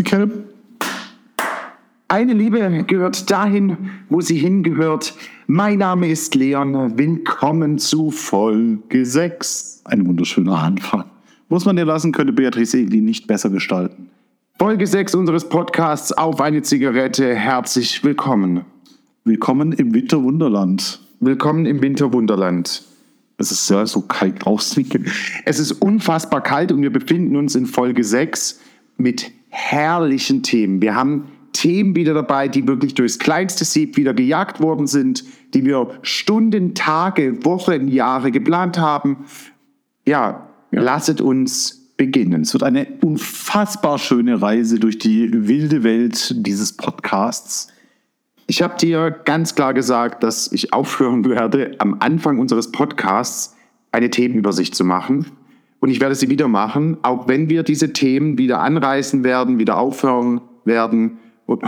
Cab. Eine Liebe gehört dahin, wo sie hingehört. Mein Name ist Leon. Willkommen zu Folge 6. Ein wunderschöner Anfang. Muss man dir lassen, könnte Beatrice Egli nicht besser gestalten. Folge 6 unseres Podcasts Auf eine Zigarette. Herzlich willkommen. Willkommen im Winterwunderland. Willkommen im Winterwunderland. Es ist ja so kalt draußen. Es ist unfassbar kalt und wir befinden uns in Folge 6 mit herrlichen Themen. Wir haben Themen wieder dabei, die wirklich durchs kleinste Sieb wieder gejagt worden sind, die wir Stunden, Tage, Wochen, Jahre geplant haben. Ja, ja. lasset uns beginnen. Es wird eine unfassbar schöne Reise durch die wilde Welt dieses Podcasts. Ich habe dir ganz klar gesagt, dass ich aufhören werde, am Anfang unseres Podcasts eine Themenübersicht zu machen. Und ich werde sie wieder machen, auch wenn wir diese Themen wieder anreißen werden, wieder aufhören werden.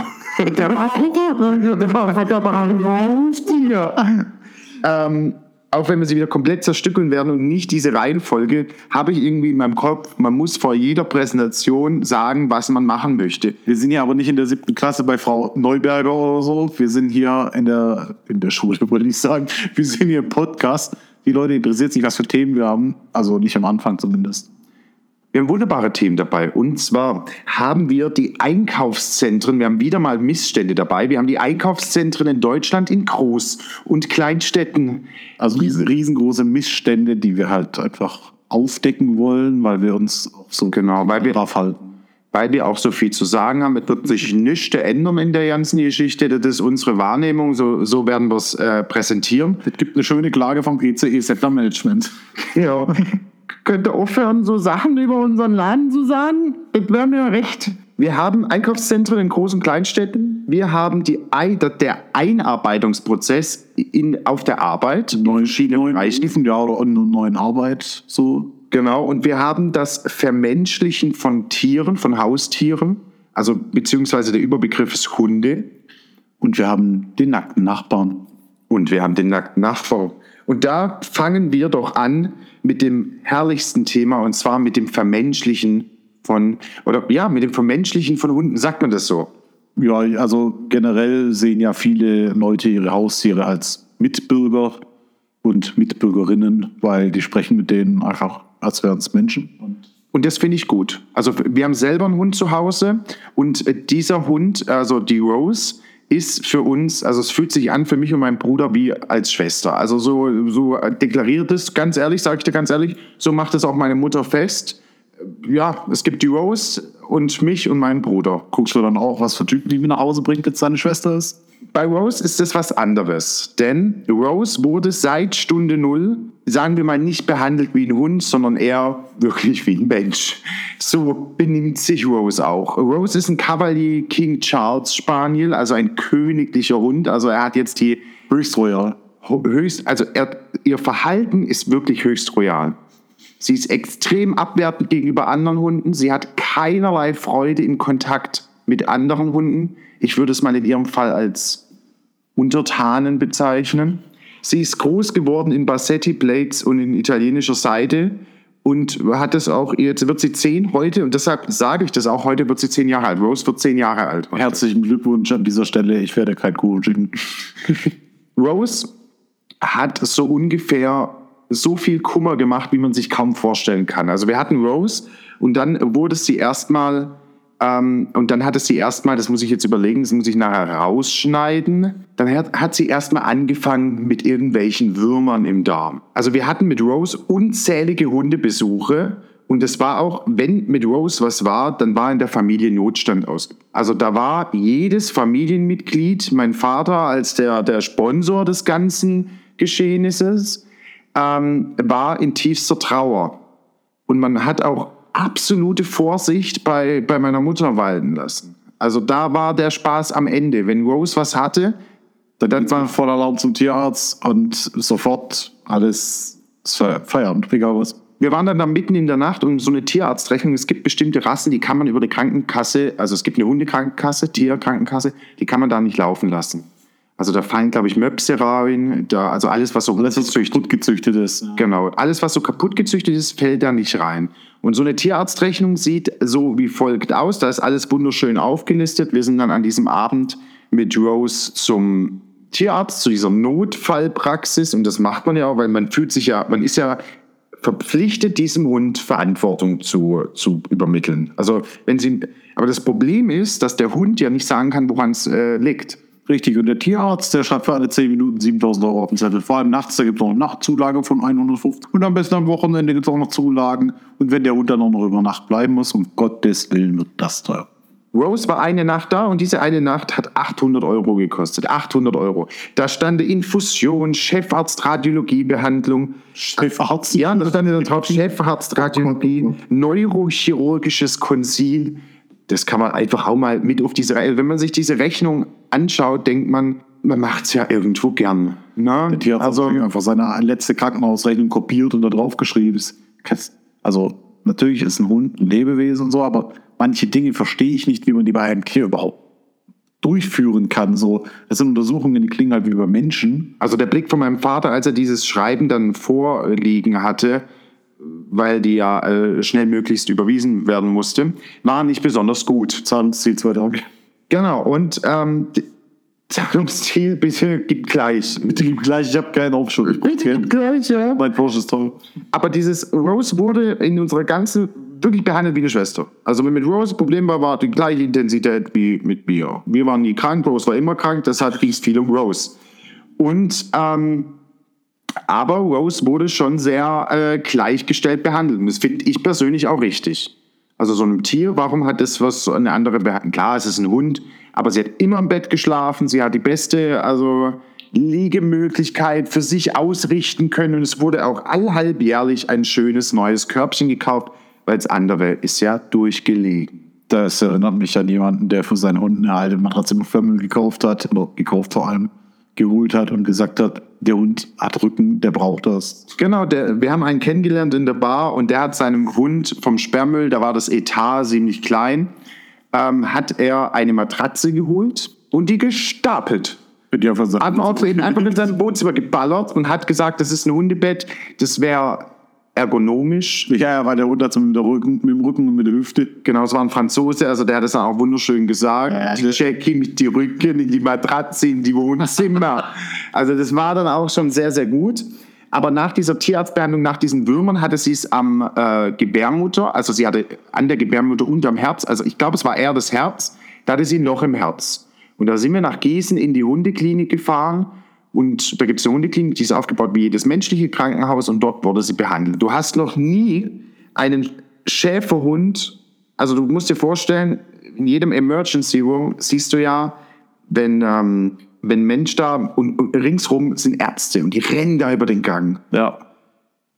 ähm, auch wenn wir sie wieder komplett zerstückeln werden und nicht diese Reihenfolge, habe ich irgendwie in meinem Kopf, man muss vor jeder Präsentation sagen, was man machen möchte. Wir sind ja aber nicht in der siebten Klasse bei Frau Neuberger oder so. Wir sind hier in der, in der Schule, würde ich sagen. Wir sind hier im Podcast. Die Leute interessiert sich, was für Themen wir haben. Also nicht am Anfang zumindest. Wir haben wunderbare Themen dabei. Und zwar haben wir die Einkaufszentren. Wir haben wieder mal Missstände dabei. Wir haben die Einkaufszentren in Deutschland in Groß- und Kleinstädten. Also riesengroße Missstände, die wir halt einfach aufdecken wollen, weil wir uns so genau weil wir, drauf halten. Weil wir auch so viel zu sagen haben. Es wird sich nichts ändern in der ganzen Geschichte. Das ist unsere Wahrnehmung. So, so werden wir es äh, präsentieren. Es gibt eine schöne Klage vom GCE Settler Management. Ja. könnte aufhören, so Sachen über unseren Laden zu sagen. Das wäre mir recht. Wir haben Einkaufszentren in großen Kleinstädten. Wir haben die, der Einarbeitungsprozess in, auf der Arbeit. Neuen, neuen Bereichen. Ja, oder neuen Arbeit. So. Genau. Und wir haben das Vermenschlichen von Tieren, von Haustieren. Also beziehungsweise der Überbegriff ist Hunde. Und wir haben den nackten Nachbarn. Und wir haben den nackten Nachbarn. Und da fangen wir doch an mit dem herrlichsten Thema und zwar mit dem Vermenschlichen von, oder ja, mit dem Vermenschlichen von Hunden. Sagt man das so? Ja, also generell sehen ja viele Leute ihre Haustiere als Mitbürger und Mitbürgerinnen, weil die sprechen mit denen einfach, als wären es Menschen. Und das finde ich gut. Also wir haben selber einen Hund zu Hause und dieser Hund, also die Rose, ist für uns, also es fühlt sich an für mich und meinen Bruder wie als Schwester. Also so, so deklariert es, ganz ehrlich, sage ich dir ganz ehrlich, so macht es auch meine Mutter fest. Ja, es gibt die Rose und mich und meinen Bruder. Guckst du dann auch, was für Typen die mir nach Hause bringt, jetzt seine Schwester ist? Bei Rose ist es was anderes, denn Rose wurde seit Stunde Null, sagen wir mal, nicht behandelt wie ein Hund, sondern eher wirklich wie ein Mensch. So benimmt sich Rose auch. Rose ist ein Cavalier King Charles Spaniel, also ein königlicher Hund. Also er hat jetzt die höchst royal. Höchst, also er, ihr Verhalten ist wirklich höchst royal. Sie ist extrem abwertend gegenüber anderen Hunden. Sie hat keinerlei Freude im Kontakt mit anderen Hunden. Ich würde es mal in ihrem Fall als Untertanen bezeichnen. Sie ist groß geworden in Bassetti Plates und in italienischer Seite und hat es auch, jetzt wird sie zehn heute und deshalb sage ich das auch, heute wird sie zehn Jahre alt. Rose wird zehn Jahre alt. Heute. Herzlichen Glückwunsch an dieser Stelle, ich werde kein Coaching. Rose hat so ungefähr so viel Kummer gemacht, wie man sich kaum vorstellen kann. Also wir hatten Rose und dann wurde sie erstmal ähm, und dann hat es sie erstmal, das muss ich jetzt überlegen, das muss ich nachher rausschneiden. Dann hat, hat sie erstmal angefangen mit irgendwelchen Würmern im Darm. Also wir hatten mit Rose unzählige Hundebesuche und es war auch, wenn mit Rose was war, dann war in der Familie Notstand aus. Also da war jedes Familienmitglied, mein Vater als der, der Sponsor des ganzen Geschehnisses, ähm, war in tiefster Trauer. Und man hat auch absolute Vorsicht bei, bei meiner Mutter walten lassen. Also da war der Spaß am Ende. Wenn Rose was hatte, dann war voller Alarm zum Tierarzt und sofort alles Feierabend, egal was. Wir waren dann da mitten in der Nacht und so eine Tierarztrechnung. Es gibt bestimmte Rassen, die kann man über die Krankenkasse, also es gibt eine Hundekrankenkasse, Tierkrankenkasse, die kann man da nicht laufen lassen. Also da fallen, glaube ich, Möpse rein, da, also alles, was so Alles, was kaputt gezüchtet ist. Genau, alles, was so kaputt gezüchtet ist, fällt da nicht rein. Und so eine Tierarztrechnung sieht so wie folgt aus. Da ist alles wunderschön aufgelistet. Wir sind dann an diesem Abend mit Rose zum Tierarzt, zu dieser Notfallpraxis. Und das macht man ja auch, weil man fühlt sich ja, man ist ja verpflichtet, diesem Hund Verantwortung zu, zu übermitteln. Also wenn sie, aber das Problem ist, dass der Hund ja nicht sagen kann, woran es äh, liegt. Richtig, und der Tierarzt, der schreibt für alle 10 Minuten 7000 Euro auf den Zettel. Vor allem nachts, da gibt es noch eine Nachtzulage von 150. Und am besten am Wochenende gibt es auch noch Zulagen. Und wenn der Hund dann auch noch über Nacht bleiben muss, um Gottes Willen wird das teuer. Rose war eine Nacht da und diese eine Nacht hat 800 Euro gekostet. 800 Euro. Da stand Infusion, Chefarzt, Radiologiebehandlung. Chefarzt? Ja, da stand drauf Chefarzt, Radiologie, neurochirurgisches Konsil. Das kann man einfach auch mal mit auf diese Rechnung. Wenn man sich diese Rechnung anschaut, denkt man, man macht es ja irgendwo gern. Ne? Der also, hat einfach seine letzte Krankenhausrechnung kopiert und da drauf geschrieben. Also, natürlich ist ein Hund ein Lebewesen und so, aber manche Dinge verstehe ich nicht, wie man die bei einem Tier überhaupt durchführen kann. So, das sind Untersuchungen, die klingen halt wie bei Menschen. Also der Blick von meinem Vater, als er dieses Schreiben dann vorliegen hatte, weil die ja äh, schnell möglichst überwiesen werden musste, war nicht besonders gut. Zahlungsziel zwei Tage. Genau, und ähm, Zahlungsziel bitte gib gleich. Bitte gib gleich, ich habe keinen Aufschub. Bitte gib gleich, ja. Mein Porsche ist toll. Aber dieses Rose wurde in unserer ganzen wirklich behandelt wie eine Schwester. Also wenn mit Rose das Problem war, war die gleiche Intensität wie mit mir. Wir waren nie krank, Rose war immer krank, deshalb ging es viel um Rose. Und ähm, aber Rose wurde schon sehr äh, gleichgestellt behandelt. Und das finde ich persönlich auch richtig. Also so einem Tier, warum hat das was eine andere Behandlung? Klar, es ist ein Hund, aber sie hat immer im Bett geschlafen, sie hat die beste, also Liegemöglichkeit für sich ausrichten können und es wurde auch allhalbjährlich ein schönes neues Körbchen gekauft, weil das andere ist ja durchgelegen. Das erinnert mich an jemanden, der für seinen Hund eine alte Matratze im gekauft hat, oder gekauft vor allem, geholt hat und gesagt hat, der Hund hat Rücken, der braucht das. Genau, der, wir haben einen kennengelernt in der Bar und der hat seinem Hund vom Sperrmüll, da war das Etat ziemlich klein, ähm, hat er eine Matratze geholt und die gestapelt. Auch eben einfach in sein Wohnzimmer geballert und hat gesagt, das ist ein Hundebett, das wäre ergonomisch. Ja, ja, weil der Hund hat mit, der Rücken, mit dem Rücken und mit der Hüfte. Genau, es war ein Franzose, also der hat das dann auch wunderschön gesagt. Ja, die Jackie mit die Rücken in die Matratze in die Wohnzimmer. also das war dann auch schon sehr, sehr gut. Aber nach dieser Tierarztbehandlung, nach diesen Würmern, hatte sie es am äh, Gebärmutter, also sie hatte an der Gebärmutter und am Herz, also ich glaube, es war eher das Herz, da hatte sie ein Loch im Herz. Und da sind wir nach Gießen in die Hundeklinik gefahren und da gibt es eine Hundeklinik, die ist aufgebaut wie jedes menschliche Krankenhaus und dort wurde sie behandelt. Du hast noch nie einen Schäferhund, also du musst dir vorstellen, in jedem Emergency Room siehst du ja, wenn, ähm, wenn Mensch da und, und ringsrum sind Ärzte und die rennen da über den Gang. Ja.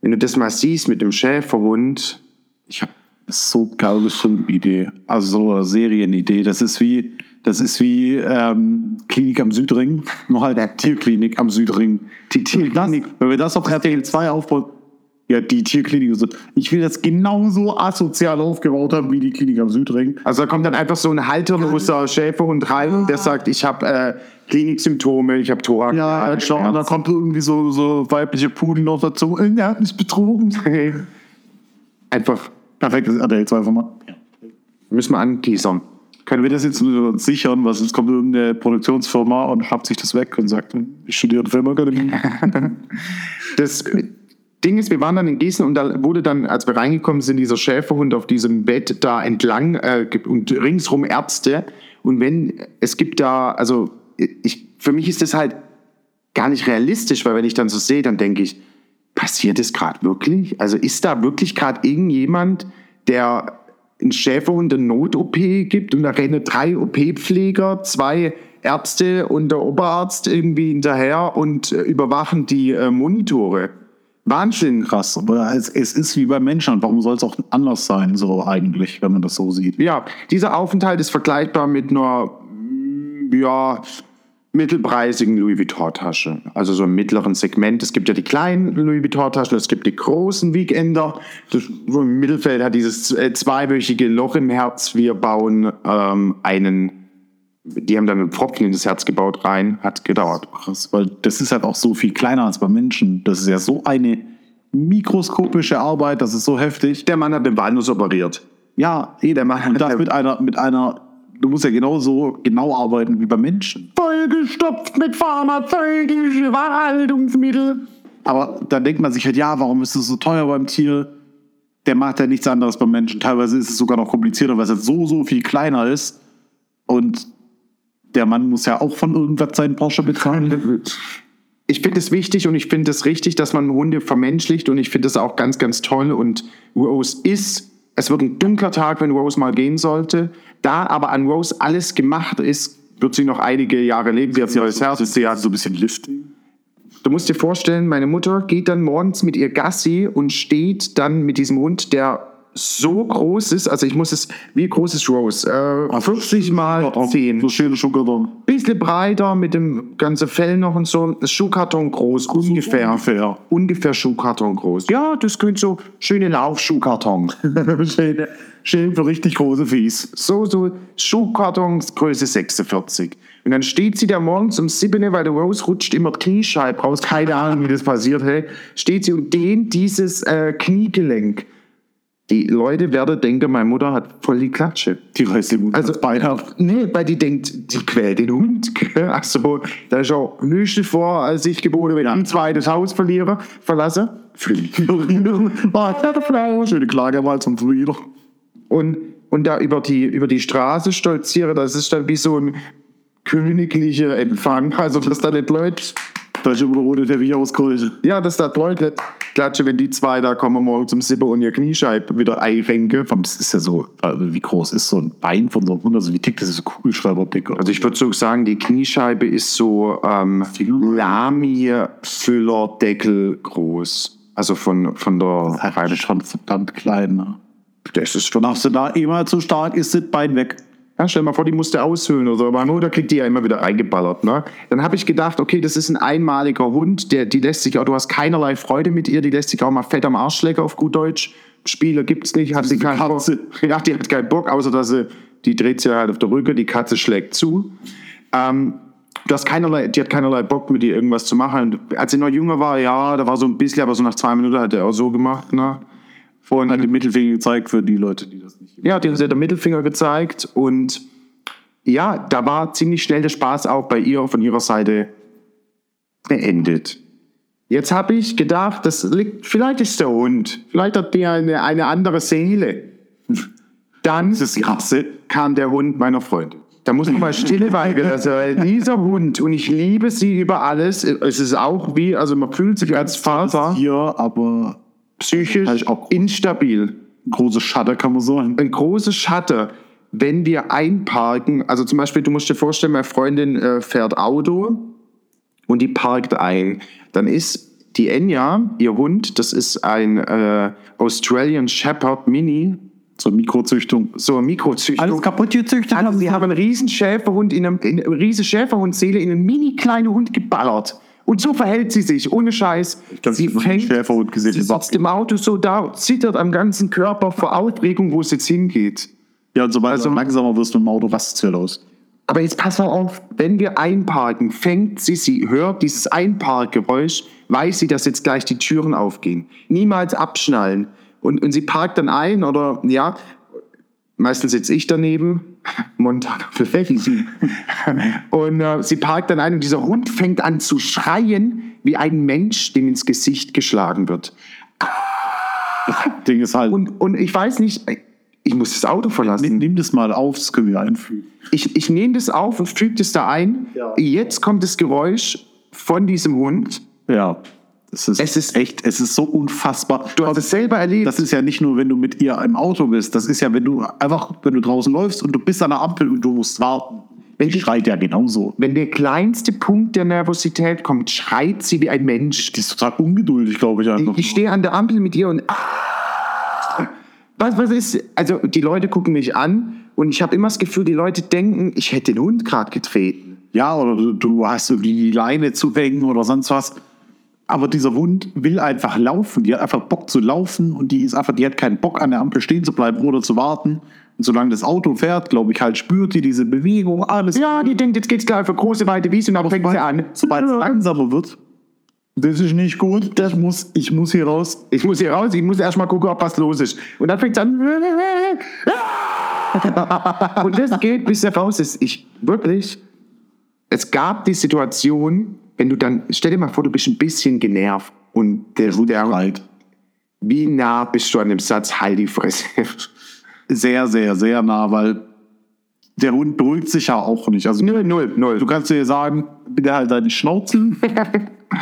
Wenn du das mal siehst mit dem Schäferhund, ich habe so geile Filmidee. Also so eine Serienidee. Das ist wie, das ist wie ähm, Klinik am Südring. Noch halt der Tierklinik am Südring. Die Tierklinik. Wenn wir das auf RTL 2 aufbauen, ja, die Tierklinik. Ich will das genauso asozial aufgebaut haben wie die Klinik am Südring. Also da kommt dann einfach so ein halterloser Schäferhund rein, der sagt, ich habe äh, Kliniksymptome, ich habe Thorax. Ja, äh, schau, und dann kommt irgendwie so, so weibliche Pudel noch dazu. Äh, Der hat mich betrogen. Einfach Perfektes RTL 2 Format. müssen wir anteasern. Können wir das jetzt nur sichern? Was jetzt kommt irgendeine Produktionsfirma und schnappt sich das weg und sagt, ich studiere Filmakademie. Das Ding ist, wir waren dann in Gießen und da wurde dann, als wir reingekommen sind, dieser Schäferhund auf diesem Bett da entlang äh, und ringsrum Ärzte. Und wenn, es gibt da, also ich, für mich ist das halt gar nicht realistisch, weil wenn ich dann so sehe, dann denke ich, passiert das gerade wirklich? Also ist da wirklich gerade irgendjemand, der einen Schäferhund eine Not-OP gibt und da rennen drei OP-Pfleger, zwei Ärzte und der Oberarzt irgendwie hinterher und äh, überwachen die äh, Monitore. Wahnsinn. Krass, aber es, es ist wie bei Menschen. Warum soll es auch anders sein, so eigentlich, wenn man das so sieht? Ja, dieser Aufenthalt ist vergleichbar mit einer ja, mittelpreisigen Louis Vuitton-Tasche. Also so im mittleren Segment. Es gibt ja die kleinen Louis Vuitton-Taschen, es gibt die großen Weekender. Das, so im Mittelfeld hat dieses äh, zweiwöchige Loch im Herz. Wir bauen ähm, einen die haben dann einen Pfropfen in das Herz gebaut rein, hat gedauert. Krass, weil das ist halt auch so viel kleiner als bei Menschen. Das ist ja so eine mikroskopische Arbeit, das ist so heftig. Der Mann hat den Walnuss operiert. Ja, eh, der macht und das mit einer, mit einer, du musst ja genauso genau arbeiten wie bei Menschen. Vollgestopft mit pharmazeutischen Verhaltungsmitteln. Aber da denkt man sich halt, ja, warum ist es so teuer beim Tier? Der macht ja nichts anderes beim Menschen. Teilweise ist es sogar noch komplizierter, weil es halt so, so viel kleiner ist. Und der Mann muss ja auch von irgendwas seinen Porsche bezahlen. Ich finde es wichtig und ich finde es richtig, dass man Hunde vermenschlicht und ich finde es auch ganz, ganz toll. Und Rose ist, es wird ein dunkler Tag, wenn Rose mal gehen sollte. Da aber an Rose alles gemacht ist, wird sie noch einige Jahre leben. Sie hat ein neues Herz. Sie hat so ein bisschen Lifting. Du musst dir vorstellen, meine Mutter geht dann morgens mit ihr Gassi und steht dann mit diesem Hund, der so groß ist, also ich muss es, wie groß ist Rose? Äh, 50 mal 10. So schöne Schuhkarton. Bisschen breiter mit dem ganzen Fell noch und so. Schuhkarton groß, ungefähr. Ungefähr. Ungefähr Schuhkarton groß. Ja, das könnte so schöne Laufschuhkarton. schön, schön für richtig große Fies. So, so Schuhkartons Größe 46. Und dann steht sie da morgens um 7, weil der Rose rutscht immer Kniescheibe raus. Keine Ahnung, wie das passiert. Hey. Steht sie und dehnt dieses äh, Kniegelenk. Die Leute werden denken, meine Mutter hat voll die Klatsche. Die reißt den Mund Also, ans Bein ab. Nee, weil die denkt, die quält den Hund. gell? Also, da ist auch nichts vor, als ich geboren bin, ein zweites Haus verliere, verlasse. Schöne Klage mal zum Frieder. Und, und da über die, über die Straße stolziere, das ist dann wie so ein königlicher Empfang. Also, dass da nicht Leute, Da ist immer der rote Teppich ausgeholt. ja, dass da nicht klatschen, wenn die zwei da kommen morgen zum Sippe und ihr Kniescheibe wieder einrenken. Das ist ja so, also wie groß ist so ein Bein von so einem Hund? Also wie dick das ist, so Kugelschreiberdick. Also ich würde so sagen, die Kniescheibe ist so ähm, Lami-Füllerdeckel groß. Also von, von der das ist schon verdammt klein. Ne? Das ist schon. Machst du da immer zu stark, ist das Bein weg. Ja, stell dir mal vor, die musste aushöhlen oder so. Meine Mutter kriegt die ja immer wieder reingeballert. Ne? Dann habe ich gedacht, okay, das ist ein einmaliger Hund, der, die lässt sich auch, du hast keinerlei Freude mit ihr, die lässt sich auch mal fett am Arsch lecken auf gut Deutsch. Spieler gibt's nicht, hat sie keinen Bock. Ja, die hat keinen Bock, außer dass sie, die dreht sich halt auf der Rücke, die Katze schlägt zu. Ähm, du hast keinerlei, die hat keinerlei Bock mit dir irgendwas zu machen. Als sie noch jünger war, ja, da war so ein bisschen, aber so nach zwei Minuten hat er auch so gemacht. Ne? Vorhin hat die Mittelfinger gezeigt für die Leute, die das nicht Ja, die hat der Mittelfinger gezeigt und ja, da war ziemlich schnell der Spaß auch bei ihr von ihrer Seite beendet. Jetzt habe ich gedacht, das liegt, vielleicht ist der Hund, vielleicht hat der eine, eine andere Seele. Dann kam der Hund meiner Freundin. Da muss man mal stille weigern. Also dieser Hund, und ich liebe sie über alles, es ist auch wie, also man fühlt sich als Vater Hier, aber psychisch Halt instabil. große Schatter kann man sagen. ein großes Schatten, wenn wir einparken. Also zum Beispiel, du musst dir vorstellen, meine Freundin äh, fährt Auto und die parkt ein. Dann ist die Enya, ihr Hund, das ist ein äh, Australian Shepherd Mini, Zur Mikrozüchtung. so ein Mikrozüchtung. kaputt gezüchtet. Also, sie haben einen riesen Schäferhund in einem, in, riesen Schäferhundseele in einen mini kleinen Hund geballert. Und so verhält sie sich, ohne Scheiß. sie ich noch einen fängt, gesehen, sie sitzt im Auto so da, zittert am ganzen Körper vor Aufregung, wo es jetzt hingeht. Ja, und sobald Also- du langsamer wirst mit dem Auto, rastet ja los. Aber jetzt pass mal auf, wenn wir einparken, fängt sie, sie hört dieses Einparkgeräusch, weiß sie, dass jetzt gleich die Türen aufgehen. Niemals abschnallen. Und, und sie parkt dann ein oder, ja, meistens sitze ich daneben, Montag für Felsi. Und äh, sie parkt dann ein und dieser Hund fängt an zu schreien, wie ein Mensch, dem ins Gesicht geschlagen wird. Ding ist halt, Und, und ich weiß nicht, ich muss das Auto verlassen. nimm, nimm das mal auf, das können wir einfügen. Ich, ich nehme das auf und füge das da ein. Ja. Jetzt kommt das Geräusch von diesem Hund. Ja, das ist, Es ist- echt, es ist so unfassbar. Du hast es selber erlebt. Das ist ja nicht nur, wenn du mit ihr im Auto bist. Das ist ja, wenn du einfach, wenn du draußen läufst und du bist an der Ampel und du musst warten. Wenn Die schreit ja genauso. Wenn der kleinste Punkt der Nervosität kommt, schreit sie wie ein Mensch. Die ist total ungeduldig, glaube ich einfach. Ich, ich stehe an der Ampel mit ihr und. Was, was ist? Also, die Leute gucken mich an und ich habe immer das Gefühl, die Leute denken, ich hätte den Hund gerade getreten. Ja, oder du, du hast irgendwie die Leine zu hängen oder sonst was. Aber dieser Hund will einfach laufen. Die hat einfach Bock zu laufen und die ist einfach, die hat keinen Bock an der Ampel stehen zu bleiben oder zu warten. Und solange das Auto fährt, glaube ich, halt spürt die diese Bewegung, alles. Ja, die denkt, jetzt geht's gleich für große, weite Wiese und dann fängt sie an. Sobald es langsamer wird, das ist nicht gut, das muss, ich muss hier raus. Ich muss hier raus, ich muss erst mal gucken, ob was los ist. Und dann fängt es an. Und das geht, bis er raus ist. Ich, wirklich, es gab die Situation, wenn du dann, stell dir mal vor, du bist ein bisschen genervt und der, der Halt. wie nah bist du an dem Satz, halt die Fresse. Sehr, sehr, sehr nah, weil der Hund beruhigt sich ja auch nicht. Also Null, null, null. du kannst dir sagen, bitte halt deine Schnauzen.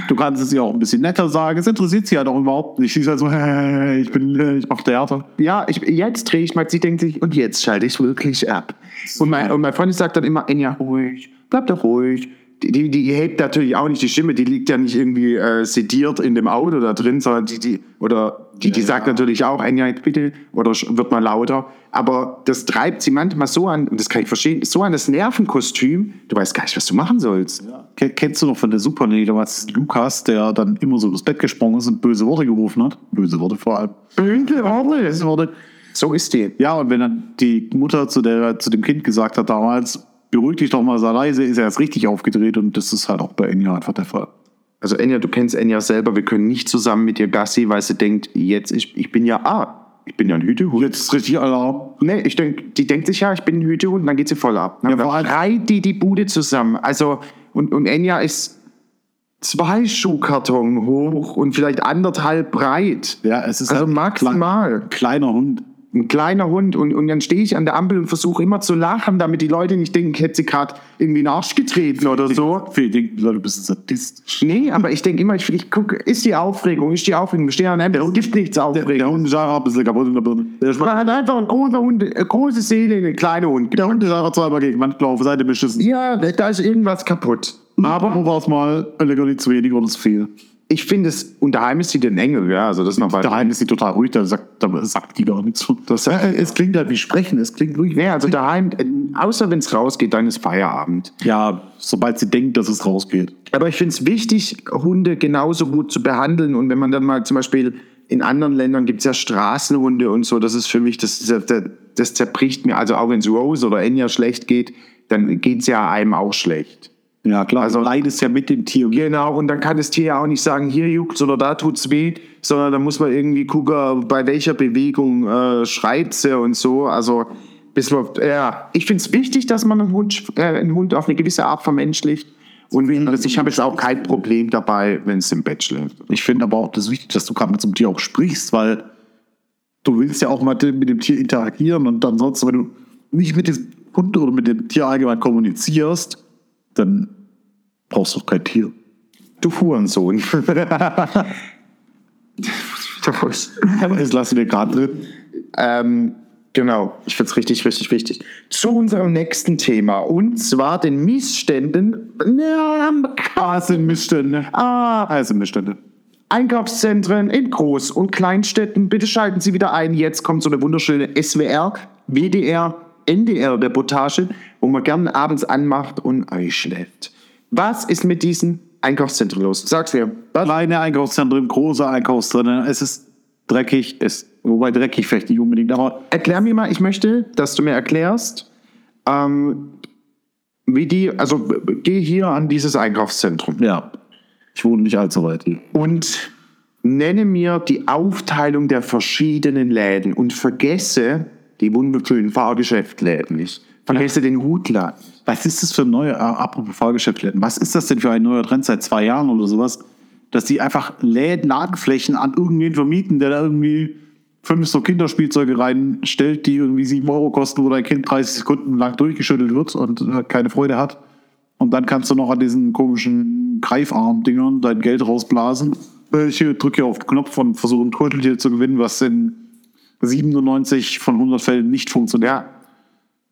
Du kannst es ihr auch ein bisschen netter sagen. Es interessiert sie halt auch überhaupt nicht. Sie ist halt so, hey, ich bin, ich mach Theater. Ja, ich, jetzt drehe ich mal, sie denkt sich, und jetzt schalte ich wirklich ab. Und mein, und mein Freund sagt dann immer, Enya, ruhig, bleib doch ruhig. Die, die, hebt natürlich auch nicht die Stimme, die liegt ja nicht irgendwie äh, sediert in dem Auto da drin, sondern die, die, oder die, die Ja, sagt ja. natürlich auch, Enya, jetzt bitte, oder wird mal lauter. Aber das treibt sie manchmal so an, und das kann ich verstehen, so an das Nervenkostüm, du weißt gar nicht, was du machen sollst. Ke- Kennst du noch von der Super Nanny damals Lukas, der dann immer so übers Bett gesprungen ist und böse Worte gerufen hat? Böse Worte vor allem. Böse Böse Worte. So ist die. Ja, und wenn dann die Mutter zu, der, zu dem Kind gesagt hat damals, beruhig dich doch mal, sei leise, ist er erst richtig aufgedreht und das ist halt auch bei Enya einfach der Fall. Also Enya, du kennst Enya selber, wir können nicht zusammen mit ihr Gassi, weil sie denkt, jetzt, ich, ich bin ja, ah, ich bin ja ein Hütehund. Jetzt ist richtig Alarm. Nee, ich denk, die denkt sich ja, ich bin ein Hütehund, und dann geht sie voll ab. Ja, Dann vor allem- schreit die die Bude zusammen. Also, und, und Enya ist zwei Schuhkarton hoch und vielleicht anderthalb breit. Ja, es ist Also halt maximal. Klein, kleiner Hund. Ein kleiner Hund. Und, und dann stehe ich an der Ampel und versuche immer zu lachen, damit die Leute nicht denken, ich hätte sie gerade irgendwie in den Arsch getreten oder so. Viele denken, Leute, du bist ein Sadist. Nee, aber ich denke immer, ich, ich gucke, ist die Aufregung, ist die Aufregung, wir stehen an der Ampel, es gibt nichts Aufregung. Der Hund ist einfach ein bisschen kaputt in der Birne. Der, Man hat einfach ein großer Hund, eine große Seele, eine kleine Hund. der Hund ist einfach zweimal gegen Wand gelaufen, Seite beschissen. Ja, da ist irgendwas kaputt. Aber wo war es mal Leckerli zu wenig oder zu viel? Ich finde es, und daheim ist sie den Engel, ja, also das noch weiter. Daheim ist sie total ruhig, da sagt, da sagt die gar nichts. Das, äh, es klingt halt wie Sprechen, es klingt ruhig. Nee, also daheim, äh, außer wenn es rausgeht, dann ist Feierabend. Ja, sobald sie denkt, dass es rausgeht. Aber ich finde es wichtig, Hunde genauso gut zu behandeln. Und wenn man dann mal zum Beispiel in anderen Ländern gibt es ja Straßenhunde und so, das ist für mich, das, das, das zerbricht mir. Also auch wenn es Rose oder Enya schlecht geht, dann geht es ja einem auch schlecht. Ja, klar. Also leidest ja mit dem Tier. Genau, und dann kann das Tier ja auch nicht sagen, hier juckt's oder da tut's weh, sondern da muss man irgendwie gucken, bei welcher Bewegung äh, schreit sie und so. Also, bis man, ja, ich finde es wichtig, dass man einen Hund, äh, einen Hund auf eine gewisse Art vermenschlicht. Und ich habe jetzt auch kein Problem dabei, wenn es im Bett schläft. Ich finde aber auch das wichtig, dass du gerade mit so einem Tier auch sprichst, weil du willst ja auch mal mit dem Tier interagieren und ansonsten, wenn du nicht mit dem Hund oder mit dem Tier allgemein kommunizierst, dann brauchst du auch kein Tier. Du Hurensohn. Das lassen wir gerade drin. Ähm, genau, ich finde es richtig, richtig wichtig. Zu unserem nächsten Thema und zwar den Missständen. Ja, Ah, es sind Missstände. ah, sind Missstände. Einkaufszentren in Groß- und Kleinstädten. Bitte schalten Sie wieder ein. Jetzt kommt so eine wunderschöne SWR, WDR, NDR-Reportage, wo man gerne abends anmacht und einschläft. Was ist mit diesen Einkaufszentren los? Sag's mir. Was? Kleine Einkaufszentren, große Einkaufszentren. Es ist dreckig, es, wobei dreckig vielleicht nicht unbedingt, aber Erklär mir mal, ich möchte, dass du mir erklärst, ähm, wie die, also geh hier an dieses Einkaufszentrum ja, ich wohne nicht allzu weit hier. und nenne mir die Aufteilung der verschiedenen Läden und vergesse die wunderschönen Fahrgeschäftläden nicht. Vergesse den Hutladen. Was ist das für ein neuer, äh, apropos Fahrgeschäftsläden, was ist das denn für ein neuer Trend seit zwei Jahren oder sowas, dass die einfach Läden, Ladenflächen an irgendwen vermieten, der da irgendwie fünf so Kinderspielzeuge reinstellt, die irgendwie sieben Euro kosten, wo dein Kind 30 Sekunden lang durchgeschüttelt wird und äh, keine Freude hat. Und dann kannst du noch an diesen komischen Greifarm-Dingern dein Geld rausblasen. Ich drücke hier auf den Knopf und versuche ein Turteltier zu gewinnen, was in 97 von 100 Fällen nicht funktioniert. Ja,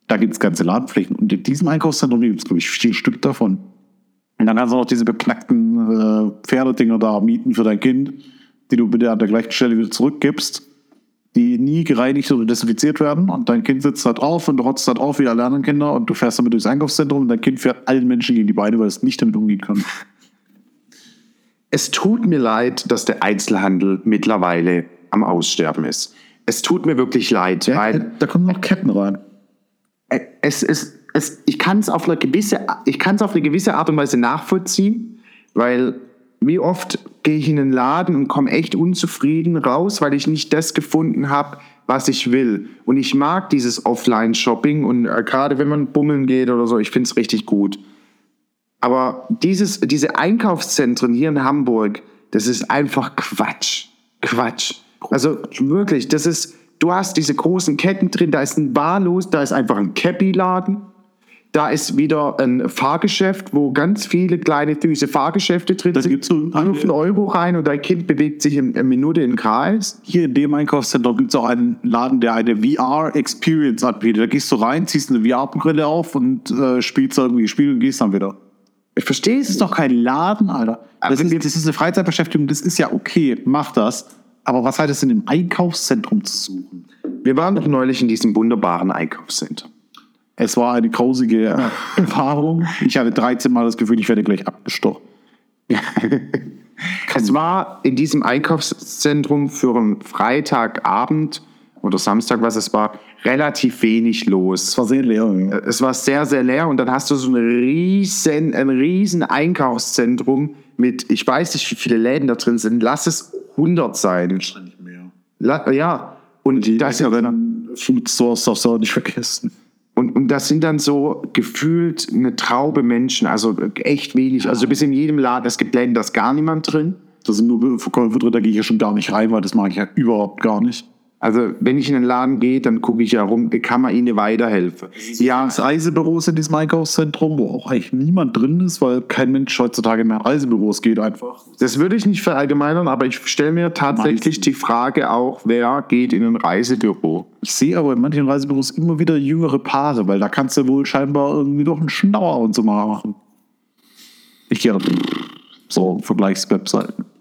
Da gibt es ganze Ladenflächen. Und in diesem Einkaufszentrum gibt es, glaube ich, vier Stück davon. Und dann kannst du noch diese beknackten äh, Pferdedinger da mieten für dein Kind, die du bitte an der gleichen Stelle wieder zurückgibst, die nie gereinigt oder desinfiziert werden. Und dein Kind sitzt da drauf und rotzt da drauf wie alle anderen Kinder und du fährst damit durchs Einkaufszentrum und dein Kind fährt allen Menschen gegen die Beine, weil es nicht damit umgehen kann. es tut mir leid, dass der Einzelhandel mittlerweile am Aussterben ist. es tut mir wirklich leid, weil da kommen noch Ketten rein. Es, es, es, ich kann es auf eine gewisse, ich kann es auf eine gewisse Art und Weise nachvollziehen, weil wie oft gehe ich in den Laden und komme echt unzufrieden raus, weil ich nicht das gefunden habe, was ich will. Und ich mag dieses Offline-Shopping und äh, gerade wenn man bummeln geht oder so, ich finde es richtig gut. Aber dieses, diese Einkaufszentren hier in Hamburg, das ist einfach Quatsch. Quatsch. Also wirklich, das ist, du hast diese großen Ketten drin, da ist ein Barlos, da ist einfach ein Cappy-Laden. Da ist wieder ein Fahrgeschäft, wo ganz viele kleine, süße Fahrgeschäfte drin Da sind. gibt's so- Wirf einen Euro rein und dein Kind bewegt sich in einer Minute im Kreis. Hier in dem Einkaufszentrum gibt es auch einen Laden, der eine VR-Experience anbietet. Da gehst du rein, ziehst eine VR-Brille auf und äh, spielst irgendwie Spiele und gehst dann wieder. Ich verstehe Das ist doch kein Laden, Alter. Das ist, das ist eine Freizeitbeschäftigung, das ist ja okay, mach das. Aber was hat es in dem Einkaufszentrum zu suchen? Wir waren doch neulich in diesem wunderbaren Einkaufscenter. Es war eine grausige Erfahrung. Ich hatte 13 Mal das Gefühl, ich werde gleich abgestochen. Es war in diesem Einkaufszentrum für einen Freitagabend oder Samstag, was es war, relativ wenig los. Es war sehr leer. Ja. Es war sehr, sehr leer und dann hast du so ein riesen, ein riesen Einkaufszentrum mit, ich weiß nicht, wie viele Läden da drin sind. Lass es 100 sein. La, ja. Und das, ja dann Food Source darfst du auch nicht vergessen. und, und das sind dann so gefühlt eine Traube Menschen, also echt wenig. Also du bist in jedem Laden, es gibt Läden, da ist gar niemand drin. Da sind nur Verkäufer drin, da gehe ich ja schon gar nicht rein, weil das mag ich ja überhaupt gar nicht. Also wenn ich in den Laden gehe, dann gucke ich ja rum, kann man ihnen weiterhelfen. Ja, Das Reisebüros in diesem Einkaufszentrum, wo auch eigentlich niemand drin ist, weil kein Mensch heutzutage mehr in Reisebüros geht einfach. das würde ich nicht verallgemeinern, aber ich stelle mir tatsächlich die Frage auch, wer geht in ein Reisebüro? Ich sehe aber in manchen Reisebüros immer wieder jüngere Paare, weil da kannst du wohl scheinbar irgendwie doch einen Schnauer und so machen. Ich gehe so Vergleichswebseiten.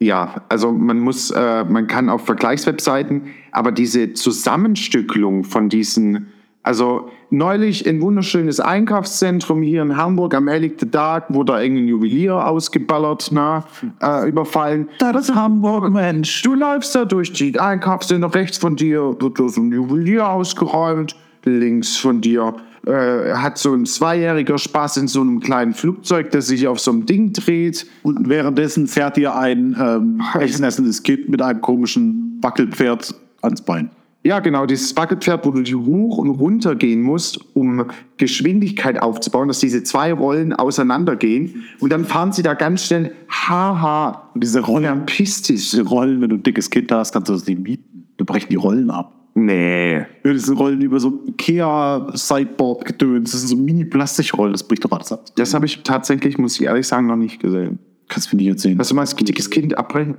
Ja, also man muss, äh, man kann auf Vergleichswebseiten, aber diese Zusammenstückelung von diesen, also neulich ein wunderschönes Einkaufszentrum hier in Hamburg am Elite Dark, wo da irgendein Juwelier ausgeballert, na, äh, überfallen. Das ist Hamburg, Mensch. Du läufst da durch die Einkaufszentrum, rechts von dir wird da so ein Juwelier ausgeräumt, links von dir äh, hat so ein Zweijähriger Spaß in so einem kleinen Flugzeug, das sich auf so einem Ding dreht. Und währenddessen fährt dir ein ähm, Kind mit einem komischen Wackelpferd ans Bein. Ja, genau, dieses Wackelpferd, wo du die hoch und runter gehen musst, um Geschwindigkeit aufzubauen, dass diese zwei Rollen auseinandergehen. Und dann fahren sie da ganz schnell, haha, Und diese Rollen, diese Rollen, wenn du ein dickes Kind hast, kannst du das nicht mieten. Du brechen die Rollen ab. Nee. Das sind Rollen über so Ikea-Sideboard-Gedöns. Das sind so Mini-Plastikrollen, das bricht doch alles ab. Das habe ich tatsächlich, muss ich ehrlich sagen, noch nicht gesehen. Kannst du mir nicht erzählen. Hast du mal ein dickes Kind abbrechen?